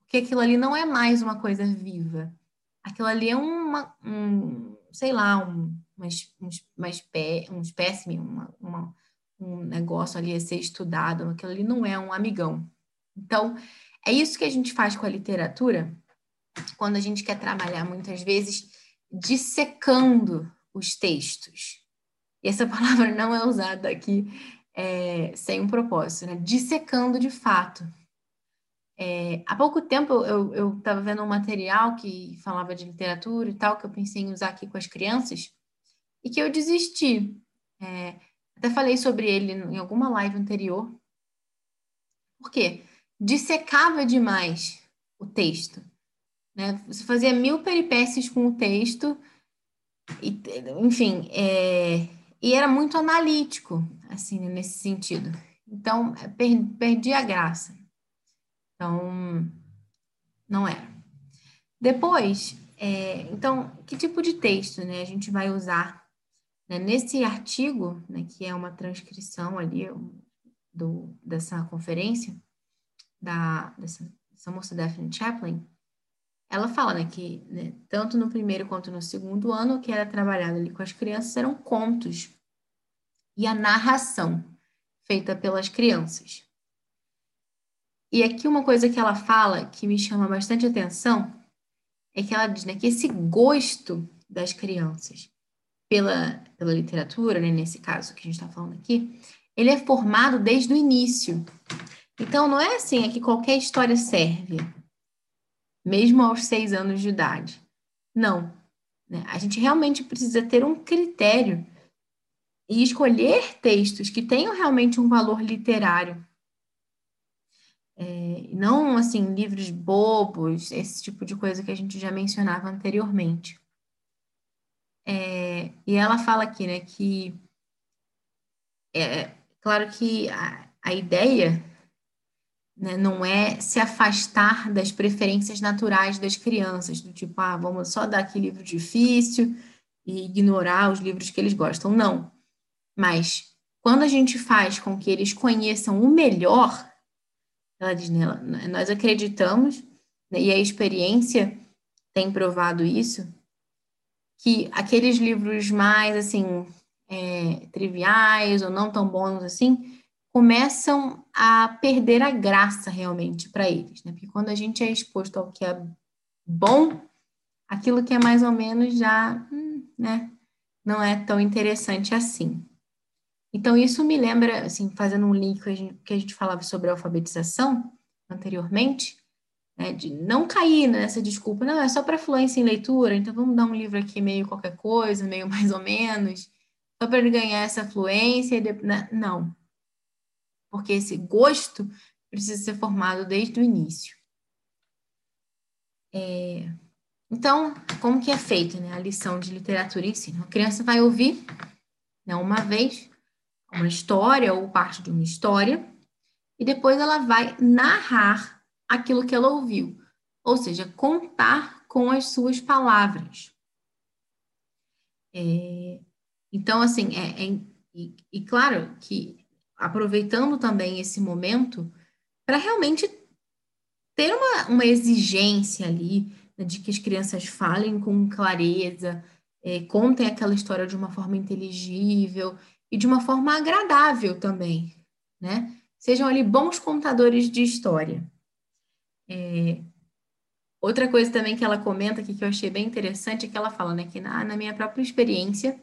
Porque aquilo ali não é mais uma coisa viva. Aquilo ali é uma, um, sei lá, um, uma, uma, espé, um espécime, uma, uma, um negócio ali a ser estudado. Aquilo ali não é um amigão. Então, é isso que a gente faz com a literatura quando a gente quer trabalhar, muitas vezes, dissecando os textos. E essa palavra não é usada aqui é, sem um propósito, né? Dissecando de fato. É, há pouco tempo eu estava vendo um material que falava de literatura e tal, que eu pensei em usar aqui com as crianças, e que eu desisti. É, até falei sobre ele em alguma live anterior. Por quê? Dissecava demais o texto. né? Você fazia mil peripécias com o texto, e, enfim, é, e era muito analítico, assim, nesse sentido. Então, é, per, perdi a graça. Então, não era. Depois, é, então, que tipo de texto né, a gente vai usar? Né? Nesse artigo, né, que é uma transcrição ali do, dessa conferência, da, dessa, dessa moça Daphne Chaplin, ela fala né, que né, tanto no primeiro quanto no segundo ano, o que era trabalhado ali com as crianças eram contos e a narração feita pelas crianças. E aqui uma coisa que ela fala que me chama bastante atenção é que ela diz né, que esse gosto das crianças pela, pela literatura, né, nesse caso que a gente está falando aqui, ele é formado desde o início. Então, não é assim, é que qualquer história serve mesmo aos seis anos de idade. Não. Né? A gente realmente precisa ter um critério e escolher textos que tenham realmente um valor literário. É, não, assim, livros bobos, esse tipo de coisa que a gente já mencionava anteriormente. É, e ela fala aqui, né, que é claro que a, a ideia né? Não é se afastar das preferências naturais das crianças, do tipo, ah, vamos só dar aqui livro difícil e ignorar os livros que eles gostam. Não. Mas quando a gente faz com que eles conheçam o melhor, ela diz, né, nós acreditamos, né, e a experiência tem provado isso, que aqueles livros mais, assim, é, triviais ou não tão bons assim, começam a perder a graça realmente para eles, né? Porque quando a gente é exposto ao que é bom, aquilo que é mais ou menos já, hum, né, não é tão interessante assim. Então isso me lembra, assim, fazendo um link que a gente, que a gente falava sobre alfabetização anteriormente, né, de não cair nessa desculpa, não, é só para fluência em leitura, então vamos dar um livro aqui meio qualquer coisa, meio mais ou menos, só para ele ganhar essa fluência, né? não porque esse gosto precisa ser formado desde o início. É, então, como que é feita né, a lição de literatura e ensino? A criança vai ouvir né, uma vez uma história ou parte de uma história e depois ela vai narrar aquilo que ela ouviu, ou seja, contar com as suas palavras. É, então, assim, é, é e, e, claro que aproveitando também esse momento para realmente ter uma, uma exigência ali né, de que as crianças falem com clareza, é, contem aquela história de uma forma inteligível e de uma forma agradável também, né? Sejam ali bons contadores de história. É, outra coisa também que ela comenta aqui que eu achei bem interessante é que ela fala, né, que na, na minha própria experiência,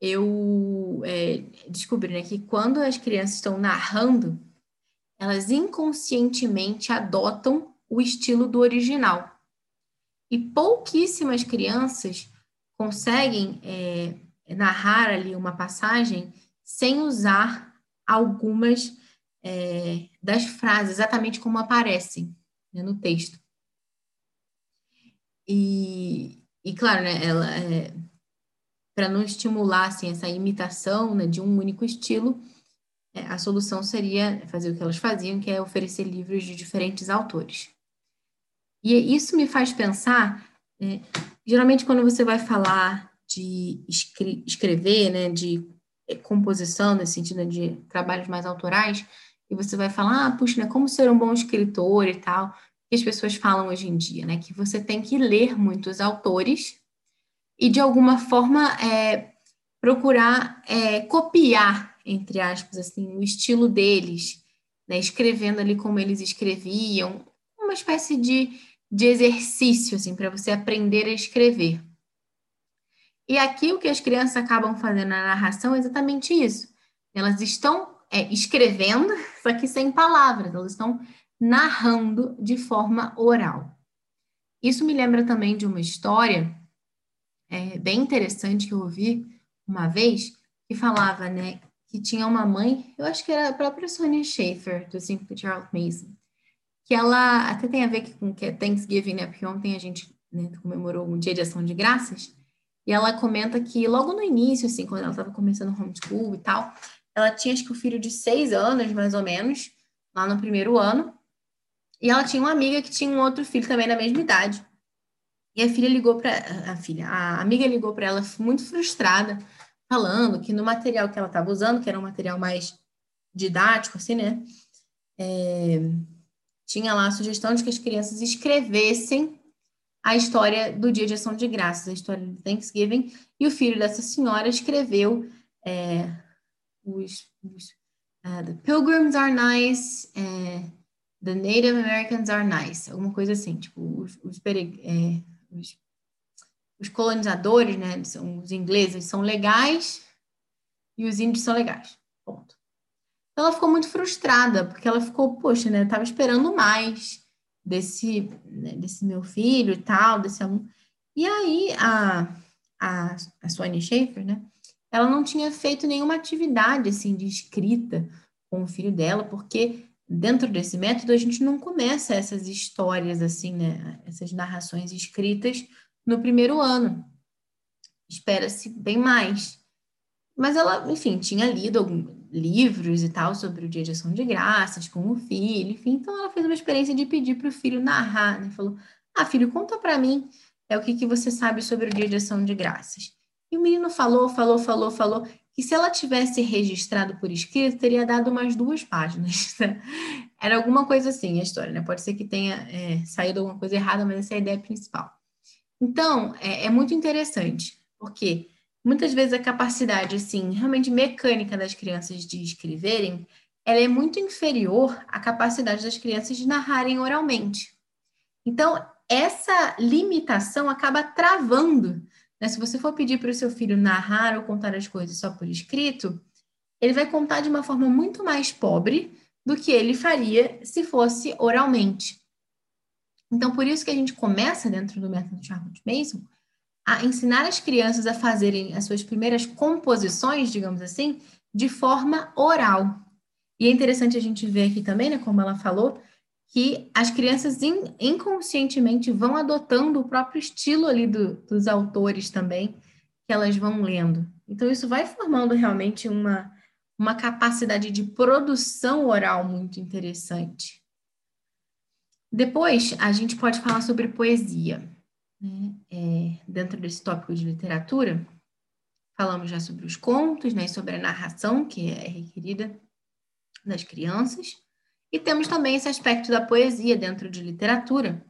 eu é, descobri né, que quando as crianças estão narrando, elas inconscientemente adotam o estilo do original. E pouquíssimas crianças conseguem é, narrar ali uma passagem sem usar algumas é, das frases exatamente como aparecem né, no texto. E, e claro, né, ela, é, para não estimular assim, essa imitação né, de um único estilo, é, a solução seria fazer o que elas faziam, que é oferecer livros de diferentes autores. E isso me faz pensar, é, geralmente quando você vai falar de escre escrever, né, de é, composição, nesse sentido de trabalhos mais autorais, e você vai falar, ah, puxa, né, como ser um bom escritor e tal, que as pessoas falam hoje em dia, né, que você tem que ler muitos autores e, de alguma forma, é, procurar é, copiar, entre aspas, assim, o estilo deles, né, escrevendo ali como eles escreviam, uma espécie de, de exercício, assim, para você aprender a escrever. E aqui o que as crianças acabam fazendo na narração é exatamente isso. Elas estão é, escrevendo, só que sem palavras, elas estão narrando de forma oral. Isso me lembra também de uma história é, bem interessante que eu ouvi uma vez, que falava, né, que tinha uma mãe, eu acho que era a própria Sonia Schaefer, do Simply Charles Mason, que ela até tem a ver com que é Thanksgiving, né? Porque ontem a gente né, comemorou um dia de ação de graças. E ela comenta que logo no início, assim, quando ela estava começando o homeschool e tal, ela tinha acho que um filho de seis anos, mais ou menos, lá no primeiro ano. E ela tinha uma amiga que tinha um outro filho também da mesma idade. E a filha ligou para a filha, a amiga ligou para ela muito frustrada, falando que no material que ela estava usando, que era um material mais didático, assim, né? É, tinha lá a sugestão de que as crianças escrevessem a história do Dia de Ação de Graças, a história do Thanksgiving, e o filho dessa senhora escreveu é, os, os uh, The Pilgrims are nice, é, The Native Americans are nice, alguma coisa assim, tipo, os, os, é, os, os colonizadores, né, são, os ingleses são legais e os índios são legais. Ponto. Então ela ficou muito frustrada, porque ela ficou, poxa, né, estava esperando mais desse, né, desse meu filho e tal, desse aluno. E aí a, a, a Sônia Schaefer, né, ela não tinha feito nenhuma atividade, assim, de escrita com o filho dela, porque dentro desse método a gente não começa essas histórias, assim, né, essas narrações escritas no primeiro ano. Espera-se bem mais. Mas ela, enfim, tinha lido algum, livros e tal sobre o Dia de Ação de Graças com o filho, enfim. Então ela fez uma experiência de pedir para o filho narrar, né? Falou: Ah, filho, conta para mim é o que, que você sabe sobre o Dia de Ação de Graças. E o menino falou, falou, falou, falou que se ela tivesse registrado por escrito, teria dado umas duas páginas. Era alguma coisa assim a história, né? Pode ser que tenha é, saído alguma coisa errada, mas essa é a ideia principal. Então, é, é muito interessante, porque muitas vezes a capacidade, assim, realmente mecânica das crianças de escreverem, ela é muito inferior à capacidade das crianças de narrarem oralmente. Então, essa limitação acaba travando. Né? Se você for pedir para o seu filho narrar ou contar as coisas só por escrito, ele vai contar de uma forma muito mais pobre do que ele faria se fosse oralmente. Então, por isso que a gente começa dentro do método Charlotte Mason a ensinar as crianças a fazerem as suas primeiras composições, digamos assim, de forma oral. E é interessante a gente ver aqui também, né, como ela falou, que as crianças inconscientemente vão adotando o próprio estilo ali do, dos autores também, que elas vão lendo. Então, isso vai formando realmente uma, uma capacidade de produção oral muito interessante. Depois, a gente pode falar sobre poesia né, é, dentro desse tópico de literatura, falamos já sobre os contos, né, sobre a narração, que é requerida das crianças, e temos também esse aspecto da poesia dentro de literatura,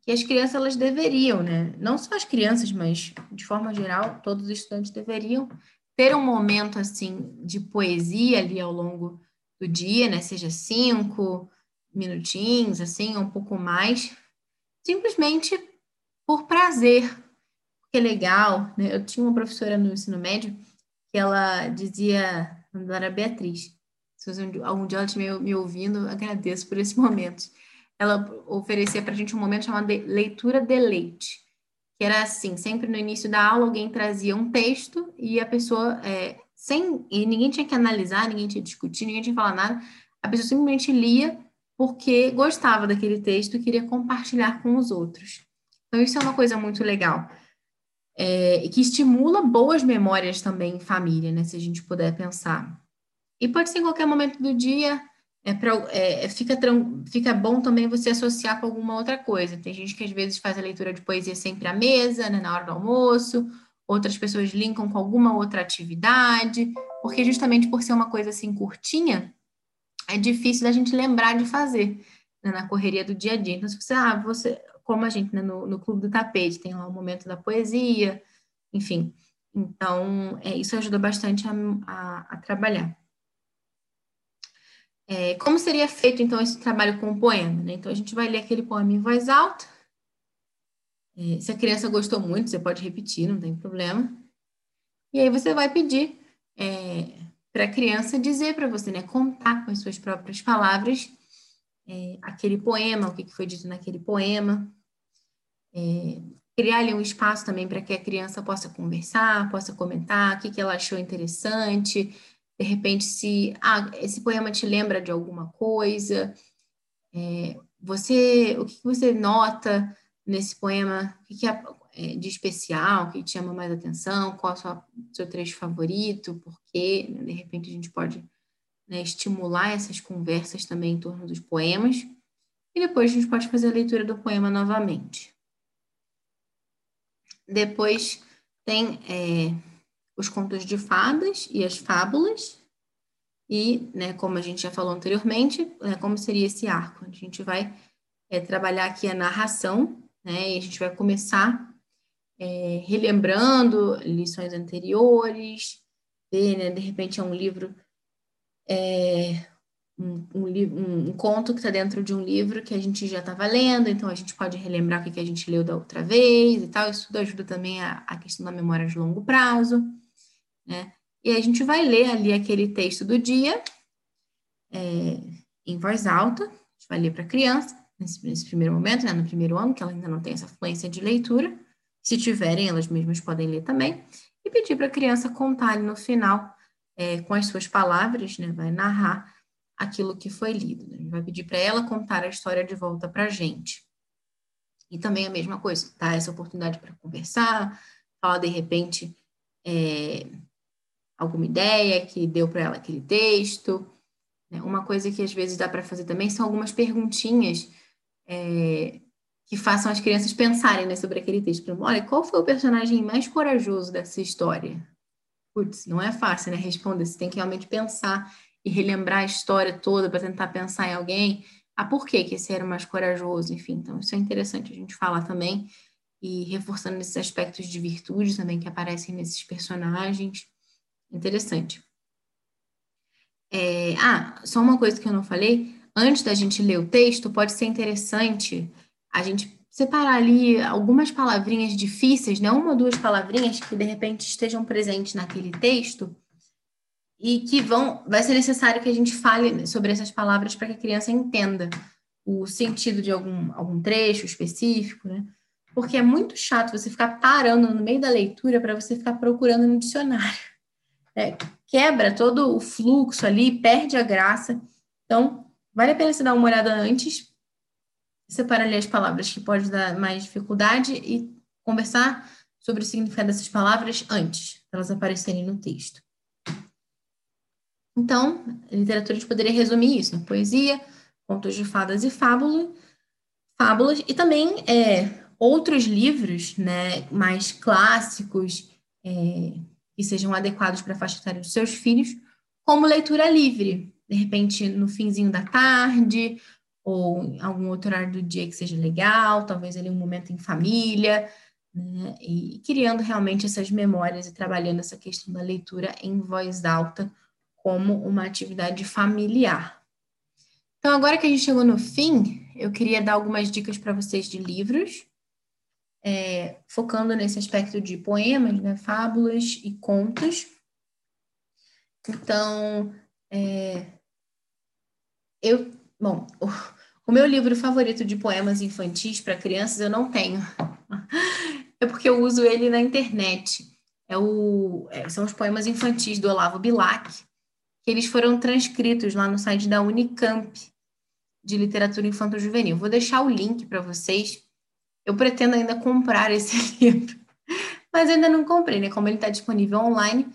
que as crianças elas deveriam, né, não só as crianças, mas de forma geral, todos os estudantes deveriam ter um momento assim de poesia ali ao longo do dia, né, seja cinco minutinhos, assim, ou um pouco mais, simplesmente por prazer, porque é legal. Né? Eu tinha uma professora no ensino médio que ela dizia, dela era Beatriz, se algum dia ela estiver me ouvindo, agradeço por esse momento. Ela oferecia para a gente um momento chamado de leitura de leite, que era assim, sempre no início da aula alguém trazia um texto e a pessoa, é, sem, e ninguém tinha que analisar, ninguém tinha que discutir, ninguém tinha que falar nada, a pessoa simplesmente lia porque gostava daquele texto e queria compartilhar com os outros. Então, isso é uma coisa muito legal. É, que estimula boas memórias também em família, né? Se a gente puder pensar. E pode ser em qualquer momento do dia. É pra, é, fica, fica bom também você associar com alguma outra coisa. Tem gente que às vezes faz a leitura de poesia sempre à mesa, né, na hora do almoço. Outras pessoas linkam com alguma outra atividade, porque justamente por ser uma coisa assim curtinha, é difícil da gente lembrar de fazer né, na correria do dia a dia. Então, se você, ah, você como a gente, né, no, no Clube do Tapete, tem lá o momento da poesia, enfim. Então, é, isso ajuda bastante a, a, a trabalhar. É, como seria feito, então, esse trabalho com o poema? Né? Então, a gente vai ler aquele poema em voz alta. É, se a criança gostou muito, você pode repetir, não tem problema. E aí você vai pedir é, para a criança dizer para você, né, contar com as suas próprias palavras é, aquele poema, o que foi dito naquele poema. É, criar ali um espaço também para que a criança possa conversar, possa comentar o que, que ela achou interessante, de repente se ah, esse poema te lembra de alguma coisa. É, você, o que você nota nesse poema? O que é, é de especial, que te chama mais atenção? Qual é o seu trecho favorito? Por quê? De repente a gente pode né, estimular essas conversas também em torno dos poemas. E depois a gente pode fazer a leitura do poema novamente. Depois tem é, os contos de fadas e as fábulas. E, né, como a gente já falou anteriormente, né, como seria esse arco? A gente vai é, trabalhar aqui a narração, né, e a gente vai começar é, relembrando lições anteriores, ver, né, de repente é um livro é, um, um, um, conto que está dentro de um livro que a gente já estava lendo, então a gente pode relembrar o que, que a gente leu da outra vez e tal. Isso tudo ajuda também a, a questão da memória de longo prazo, né? E a gente vai ler ali aquele texto do dia é, em voz alta, a gente vai ler para a criança, nesse, nesse, primeiro momento, né, no primeiro ano, que ela ainda não tem essa fluência de leitura. Se tiverem, elas mesmas podem ler também. E pedir para a criança contar ali no final, é, com as suas palavras, né, vai narrar aquilo que foi lido. Né? Vai pedir para ela contar a história de volta para a gente. E também a mesma coisa, tá? Essa oportunidade para conversar, falar de repente é, alguma ideia que deu para ela aquele texto. Né? Uma coisa que às vezes dá para fazer também são algumas perguntinhas é, que façam as crianças pensarem né, sobre aquele texto. Olha, qual foi o personagem mais corajoso dessa história? Putz, não é fácil, né? Responder. Você tem que realmente pensar e relembrar a história toda para tentar pensar em alguém, a por que esse era mais corajoso, enfim. Então, isso é interessante a gente falar também e reforçando esses aspectos de virtude também que aparecem nesses personagens. Interessante. É, ah, só uma coisa que eu não falei. Antes da gente ler o texto, pode ser interessante a gente separar ali algumas palavrinhas difíceis, né? Uma ou duas palavrinhas que de repente estejam presentes naquele texto e que vão, vai ser necessário que a gente fale sobre essas palavras para que a criança entenda o sentido de algum, algum trecho específico, né? Porque é muito chato você ficar parando no meio da leitura para você ficar procurando no dicionário. É, quebra todo o fluxo ali, perde a graça. Então, vale a pena você dar uma olhada antes, separar ali as palavras que pode dar mais dificuldade e conversar sobre o significado dessas palavras antes, para elas aparecerem no texto. Então, a literatura a poderia resumir isso, né? poesia, contos de fadas e fábula, fábulas, e também é, outros livros né, mais clássicos é, que sejam adequados para a faixa etária dos seus filhos, como leitura livre, de repente no finzinho da tarde, ou em algum outro horário do dia que seja legal, talvez ali um momento em família, né, e criando realmente essas memórias e trabalhando essa questão da leitura em voz alta, como uma atividade familiar. Então, agora que a gente chegou no fim, eu queria dar algumas dicas para vocês de livros, é, focando nesse aspecto de poemas, né, fábulas e contos. Então, é, eu, bom, o, meu livro favorito de poemas infantis para crianças eu não tenho. É porque eu uso ele na internet. É o, é, são os poemas infantis do Olavo Bilac que eles foram transcritos lá no site da Unicamp de literatura infanto-juvenil. Vou deixar o link para vocês. Eu pretendo ainda comprar esse livro, mas ainda não comprei, né? Como ele está disponível online,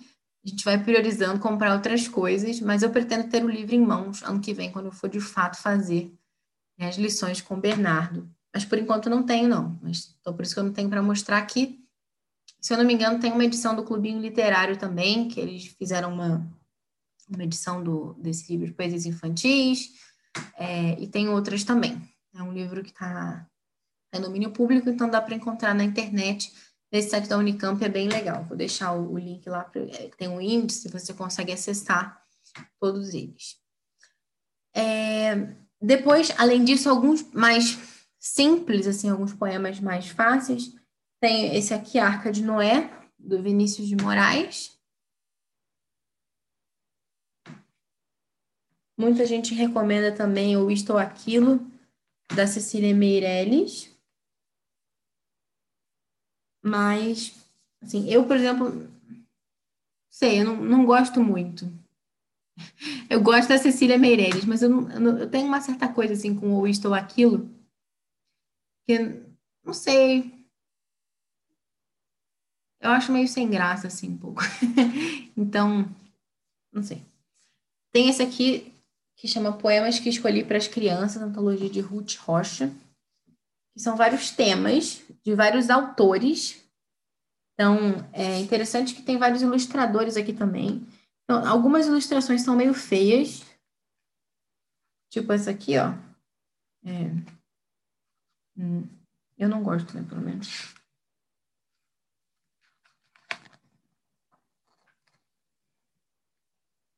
a gente vai priorizando comprar outras coisas, mas eu pretendo ter o livro em mãos ano que vem, quando eu for de fato fazer né, as lições com o Bernardo. Mas por enquanto não tenho, não. Mas, então, por isso que eu não tenho para mostrar aqui. Se eu não me engano, tem uma edição do Clubinho Literário também, que eles fizeram uma, uma edição do, desse livro de poesias infantis, é, e tem outras também. É um livro que está é domínio público, então dá para encontrar na internet. Nesse site da Unicamp é bem legal. Vou deixar o, o link lá, pra, é, tem um índice, você consegue acessar todos eles. É, depois, além disso, alguns mais simples, assim, alguns poemas mais fáceis. Tem esse aqui, Arca de Noé, do Vinícius de Moraes. Muita gente recomenda também o Isto ou Aquilo, da Cecília Meirelles. Mas, assim, eu, por exemplo, sei, eu não, não gosto muito. Eu gosto da Cecília Meirelles, mas eu, não, eu, tenho uma certa coisa assim com ou isto ou aquilo, que não sei. Eu acho meio sem graça, assim, um pouco. Então, não sei. Tem esse aqui que chama Poemas que Escolhi para as Crianças, antologia de Ruth Rocha, que são vários temas de vários autores. Então, é interessante que tem vários ilustradores aqui também. Então, algumas ilustrações são meio feias, tipo essa aqui, ó. É. Hum, Eu não gosto, né, pelo menos.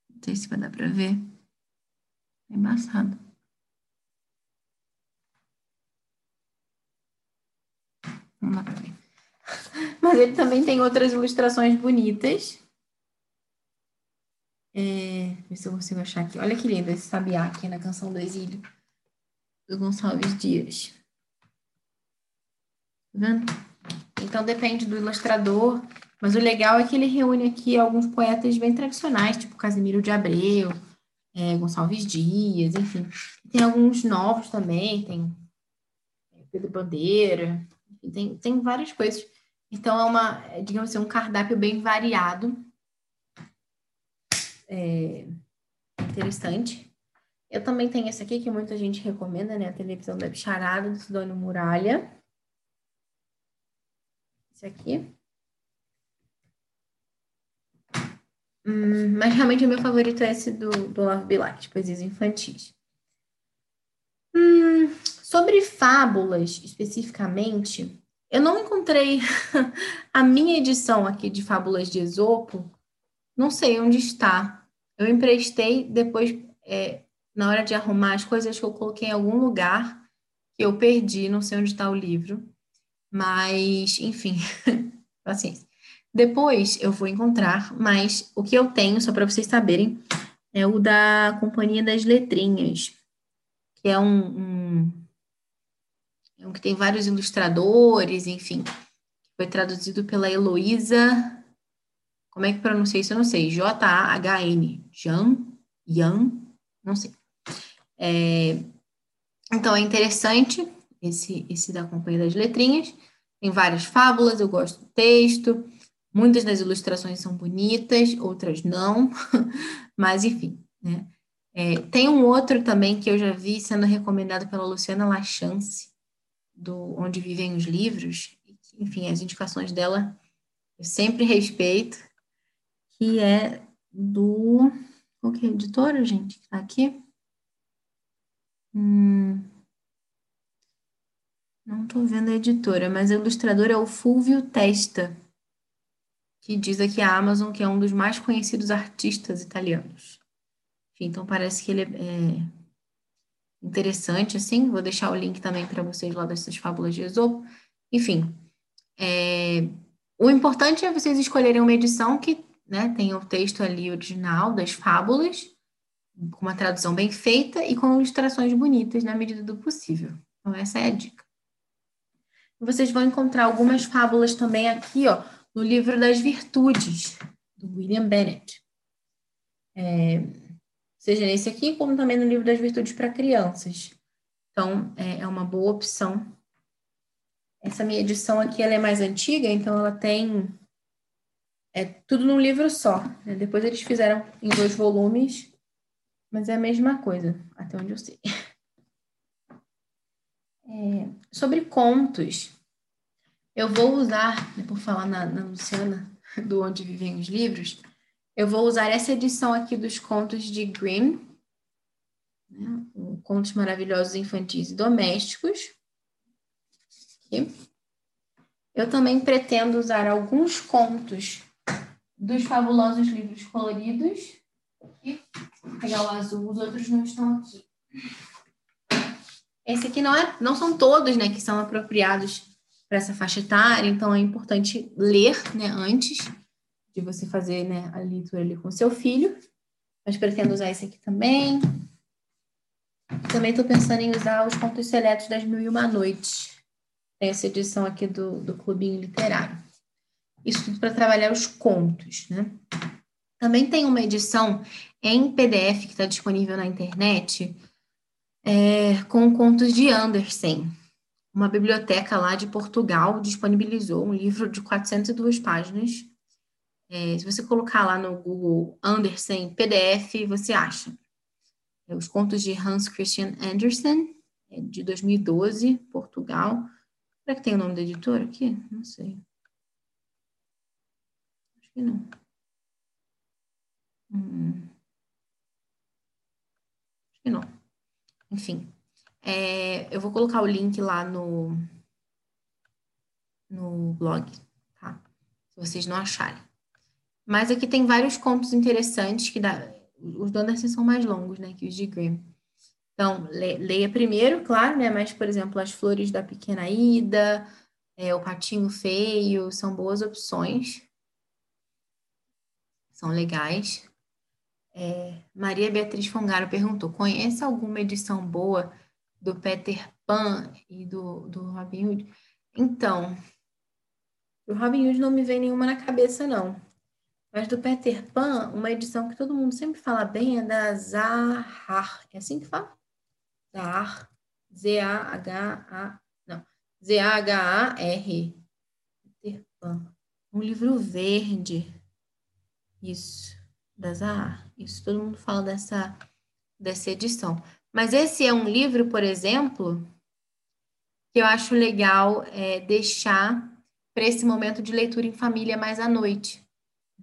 Não sei se vai dar para ver. É embaçado. Não dá pra ver. Mas ele também tem outras ilustrações bonitas. É, ver se eu consigo achar aqui. Olha que lindo esse sabiá aqui na Canção do Exílio, do Gonçalves Dias. Tá vendo? Então depende do ilustrador, mas o legal é que ele reúne aqui alguns poetas bem tradicionais, tipo Casimiro de Abreu, é, Gonçalves Dias, enfim. Tem alguns novos também, tem Pedro Bandeira, tem, tem várias coisas. Então é uma, é, digamos assim, um cardápio bem variado. É interessante. Eu também tenho esse aqui que muita gente recomenda, né? A televisão da Bicharada, do Sidônio Muralha. Esse aqui. Hum, mas realmente o meu favorito é esse do, do Love Be Like, poesias infantis. Hum, sobre fábulas, especificamente, eu não encontrei a minha edição aqui de Fábulas de Esopo. Não sei onde está. Eu emprestei depois, é, na hora de arrumar as coisas que eu coloquei em algum lugar que eu perdi, não sei onde está o livro. Mas, enfim, paciência. Depois eu vou encontrar, mas o que eu tenho, só para vocês saberem, é o da Companhia das Letrinhas, que é um, um, um que tem vários ilustradores, enfim. Foi traduzido pela Heloísa. Como é que pronuncia isso? Eu não sei. J-A-H-N. Jan? Jan? Não sei. É, então é interessante esse, esse da Companhia das Letrinhas. Tem várias fábulas, eu gosto do texto. Muitas das ilustrações são bonitas, outras não. Mas, enfim, né? É, tem um outro também que eu já vi sendo recomendado pela Luciana Lachance, do Onde Vivem os Livros. Enfim, as indicações dela eu sempre respeito, que é do. Qual que é editora, gente? Que tá aqui? Hum, não estou vendo a editora, mas a ilustradora é o Fulvio Testa, que diz aqui a Amazon que é um dos mais conhecidos artistas italianos. Enfim, então parece que ele é, é interessante, assim. Vou deixar o link também para vocês lá dessas fábulas de Esopo. Enfim, é, o importante é vocês escolherem uma edição que né, tenha o texto ali original das fábulas, com uma tradução bem feita e com ilustrações bonitas na medida do possível. Então, essa é a dica. Vocês vão encontrar algumas fábulas também aqui, ó, no livro das Virtudes, do William Bennett. É, seja nesse aqui, como também no livro das Virtudes para crianças. Então, é, é uma boa opção. Essa minha edição aqui, ela é mais antiga, então ela tem é tudo num livro só. Né? Depois eles fizeram em dois volumes, mas é a mesma coisa, até onde eu sei. É, sobre contos, eu vou usar, né, por falar na, na Luciana, do Onde Vivem os Livros, eu vou usar essa edição aqui dos contos de Grimm, né, Contos Maravilhosos Infantis e Domésticos. Aqui. Eu também pretendo usar alguns contos dos fabulosos livros coloridos. Aqui. Vou pegar o azul, os outros não estão aqui. Esse aqui não, é, não são todos né, que são apropriados para essa faixa etária, então é importante ler né, antes de você fazer né, a leitura ali com seu filho. Mas pretendo usar esse aqui também. Também estou pensando em usar os contos seletos das Mil e Uma Noites. Tem essa edição aqui do, do Clubinho Literário. Isso tudo para trabalhar os contos, né? Também tem uma edição em PDF que está disponível na internet é, com contos de Andersen. Uma biblioteca lá de Portugal disponibilizou um livro de 402 páginas. É, se você colocar lá no Google Andersen PDF, você acha. É, os contos de Hans Christian Andersen, é, de 2012, Portugal. Será que tem o nome da editora aqui? Não sei. Acho que não. Hum. Acho que não. Enfim. É, eu vou colocar o link lá no, no blog, tá? Se vocês não acharem. Mas aqui tem vários contos interessantes que dá. Os do Anderson são mais longos, né, que os de Grimm. Então, leia primeiro, claro, né? Mas, por exemplo, As Flores da Pequena Ida, é, O Patinho Feio, são boas opções. São legais. É, Maria Beatriz Fongaro perguntou: conhece alguma edição boa do Peter Pan e do, do Robin Hood? Então, o Robin Hood não me vem nenhuma na cabeça, não. Mas do Peter Pan, uma edição que todo mundo sempre fala bem é da Zahar. É assim que fala? Zahar. Z-A-H-A. Não. Z-A-H-A-R. Peter Pan. Um livro verde. Isso. Da Zahar. Isso, todo mundo fala dessa, dessa edição. Mas esse é um livro, por exemplo, que eu acho legal é, deixar para esse momento de leitura em família mais à noite,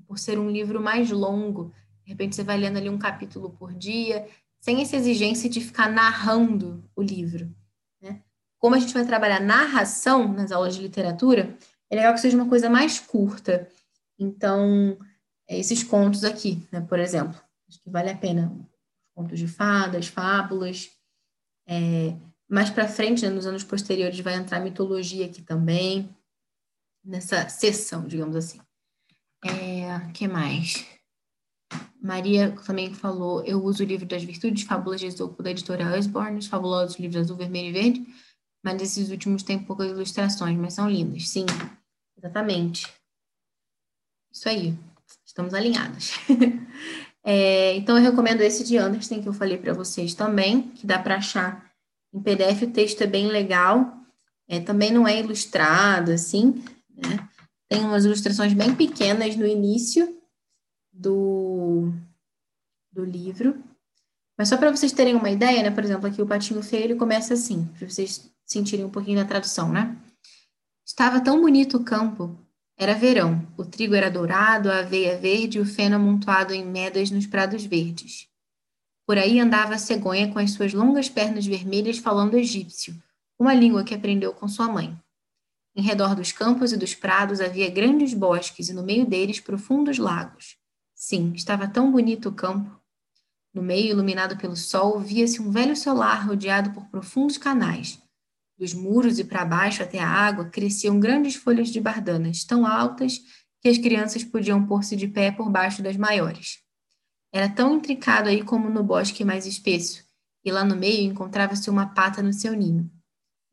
por ser um livro mais longo. De repente você vai lendo ali um capítulo por dia, sem essa exigência de ficar narrando o livro. Né? Como a gente vai trabalhar narração nas aulas de literatura, é legal que seja uma coisa mais curta. Então, esses contos aqui, né, por exemplo, acho que vale a pena contos de fadas, fábulas. É, mais para frente, né, nos anos posteriores, vai entrar mitologia aqui também, nessa sessão, digamos assim. É, que mais? Maria também falou, eu uso o livro das virtudes, fábulas de Esopo, da editora Osborne, os fabulosos livros azul, vermelho e verde, mas esses últimos têm poucas ilustrações, mas são lindos. Sim, exatamente. Isso aí, estamos alinhados. É, então, eu recomendo esse de Anderson, que eu falei para vocês também, que dá para achar em PDF. O texto é bem legal, é, também não é ilustrado, assim, né? Tem umas ilustrações bem pequenas no início do, do livro. Mas só para vocês terem uma ideia, né? Por exemplo, aqui o Patinho Feio, ele começa assim, para vocês sentirem um pouquinho da tradução, né? Estava tão bonito o campo era verão, o trigo era dourado, a aveia verde e o feno amontoado em medas nos prados verdes. Por aí andava a cegonha com as suas longas pernas vermelhas falando egípcio, uma língua que aprendeu com sua mãe. Em redor dos campos e dos prados havia grandes bosques e no meio deles profundos lagos. Sim, estava tão bonito o campo. No meio, iluminado pelo sol, via-se um velho solar rodeado por profundos canais, dos muros e para baixo até a água cresciam grandes folhas de bardanas, tão altas que as crianças podiam pôr-se de pé por baixo das maiores. Era tão intricado aí como no bosque mais espesso, e lá no meio encontrava-se uma pata no seu ninho.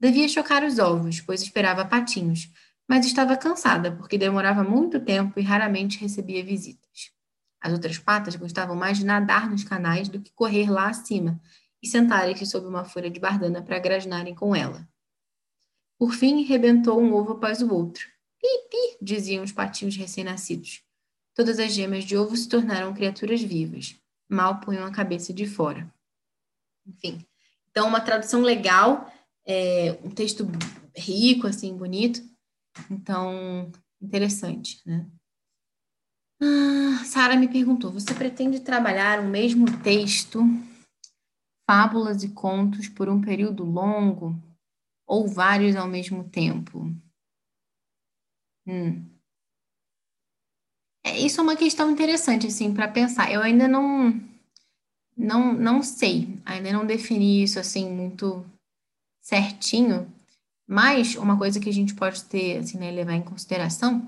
Devia chocar os ovos, pois esperava patinhos, mas estava cansada, porque demorava muito tempo e raramente recebia visitas. As outras patas gostavam mais de nadar nos canais do que correr lá acima e sentarem-se sob uma folha de bardana para grasnarem com ela. Por fim, rebentou um ovo após o outro. Pi, diziam os patinhos recém-nascidos. Todas as gemas de ovo se tornaram criaturas vivas. Mal punham a cabeça de fora. Enfim, então uma tradução legal, é, um texto rico, assim, bonito. Então, interessante, né? Ah, Sara me perguntou: você pretende trabalhar o mesmo texto, fábulas e contos, por um período longo? ou vários ao mesmo tempo? Hum. É, isso é uma questão interessante, assim, para pensar. Eu ainda não, não, não sei, ainda não defini isso, assim, muito certinho, mas uma coisa que a gente pode ter, assim, né, levar em consideração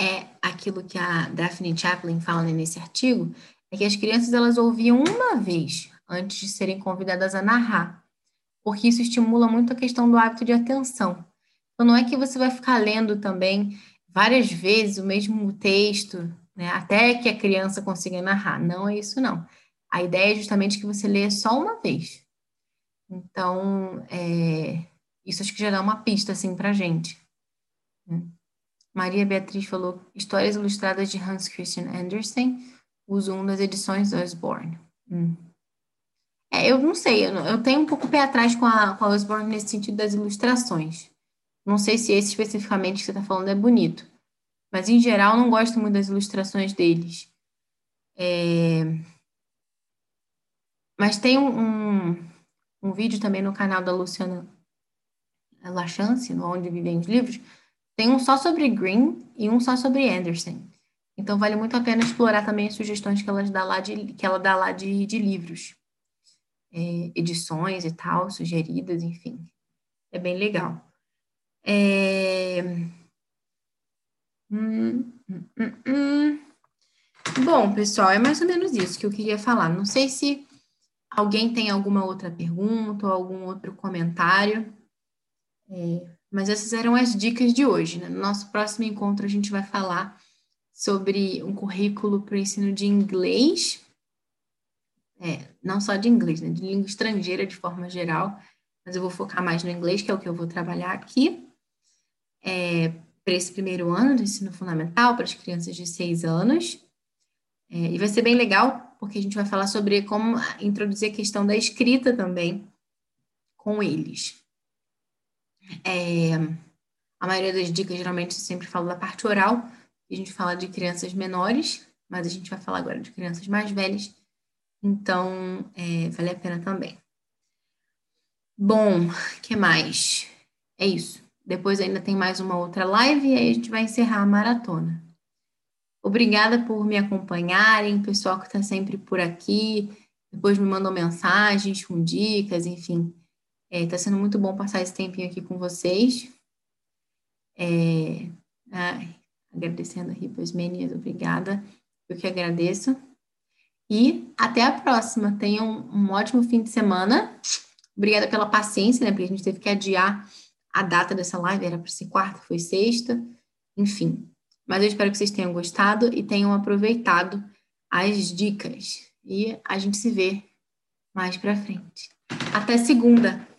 é aquilo que a Daphne Chaplin fala nesse artigo, é que as crianças, elas ouviam uma vez antes de serem convidadas a narrar porque isso estimula muito a questão do hábito de atenção. Então, não é que você vai ficar lendo também várias vezes o mesmo texto né? Até que a criança consiga narrar. Não é isso, não. A ideia é justamente que você lê só uma vez. Então, é, isso acho que já dá uma pista, assim, pra gente. Né? Maria Beatriz falou Histórias Ilustradas de Hans Christian Andersen, uso um das edições do Osborne. Hum. É, eu não sei, eu, eu, tenho um pouco pé atrás com a, com a Osborne nesse sentido das ilustrações. Não sei se esse especificamente que você está falando é bonito, mas em geral não gosto muito das ilustrações deles. É... Mas tem um, um, vídeo também no canal da Luciana Lachance, no Onde Vivem os Livros, tem um só sobre Green e um só sobre Anderson. Então vale muito a pena explorar também as sugestões que ela dá lá de, que ela dá lá de, de livros é, edições e tal, sugeridas, enfim. É bem legal. É... Hum, hum, hum, hum, Bom, pessoal, é mais ou menos isso que eu queria falar. Não sei se alguém tem alguma outra pergunta ou algum outro comentário, é, mas essas eram as dicas de hoje. Né? No nosso próximo encontro, a gente vai falar sobre um currículo para o ensino de inglês é, não só de inglês, né, de língua estrangeira de forma geral, mas eu vou focar mais no inglês, que é o que eu vou trabalhar aqui, é, para esse primeiro ano do ensino fundamental, para as crianças de seis anos. É, e vai ser bem legal, porque a gente vai falar sobre como introduzir a questão da escrita também com eles. É, a maioria das dicas, geralmente, eu sempre falo da parte oral, a gente fala de crianças menores, mas a gente vai falar agora de crianças mais velhas, então, é, vale a pena também. Bom, que mais? É isso. Depois ainda tem mais uma outra live e aí a gente vai encerrar a maratona. Obrigada por me acompanharem, pessoal que está sempre por aqui. Depois me mandam mensagens com dicas, enfim. Está é, sendo muito bom passar esse tempinho aqui com vocês. É, ai, agradecendo a Ripas Menias, obrigada. Eu que agradeço. E até a próxima. Tenham um ótimo fim de semana. Obrigada pela paciência, né? Porque a gente teve que adiar a data dessa live, era para ser quarta, foi sexta, enfim. Mas eu espero que vocês tenham gostado e tenham aproveitado as dicas. E a gente se vê mais para frente. Até segunda!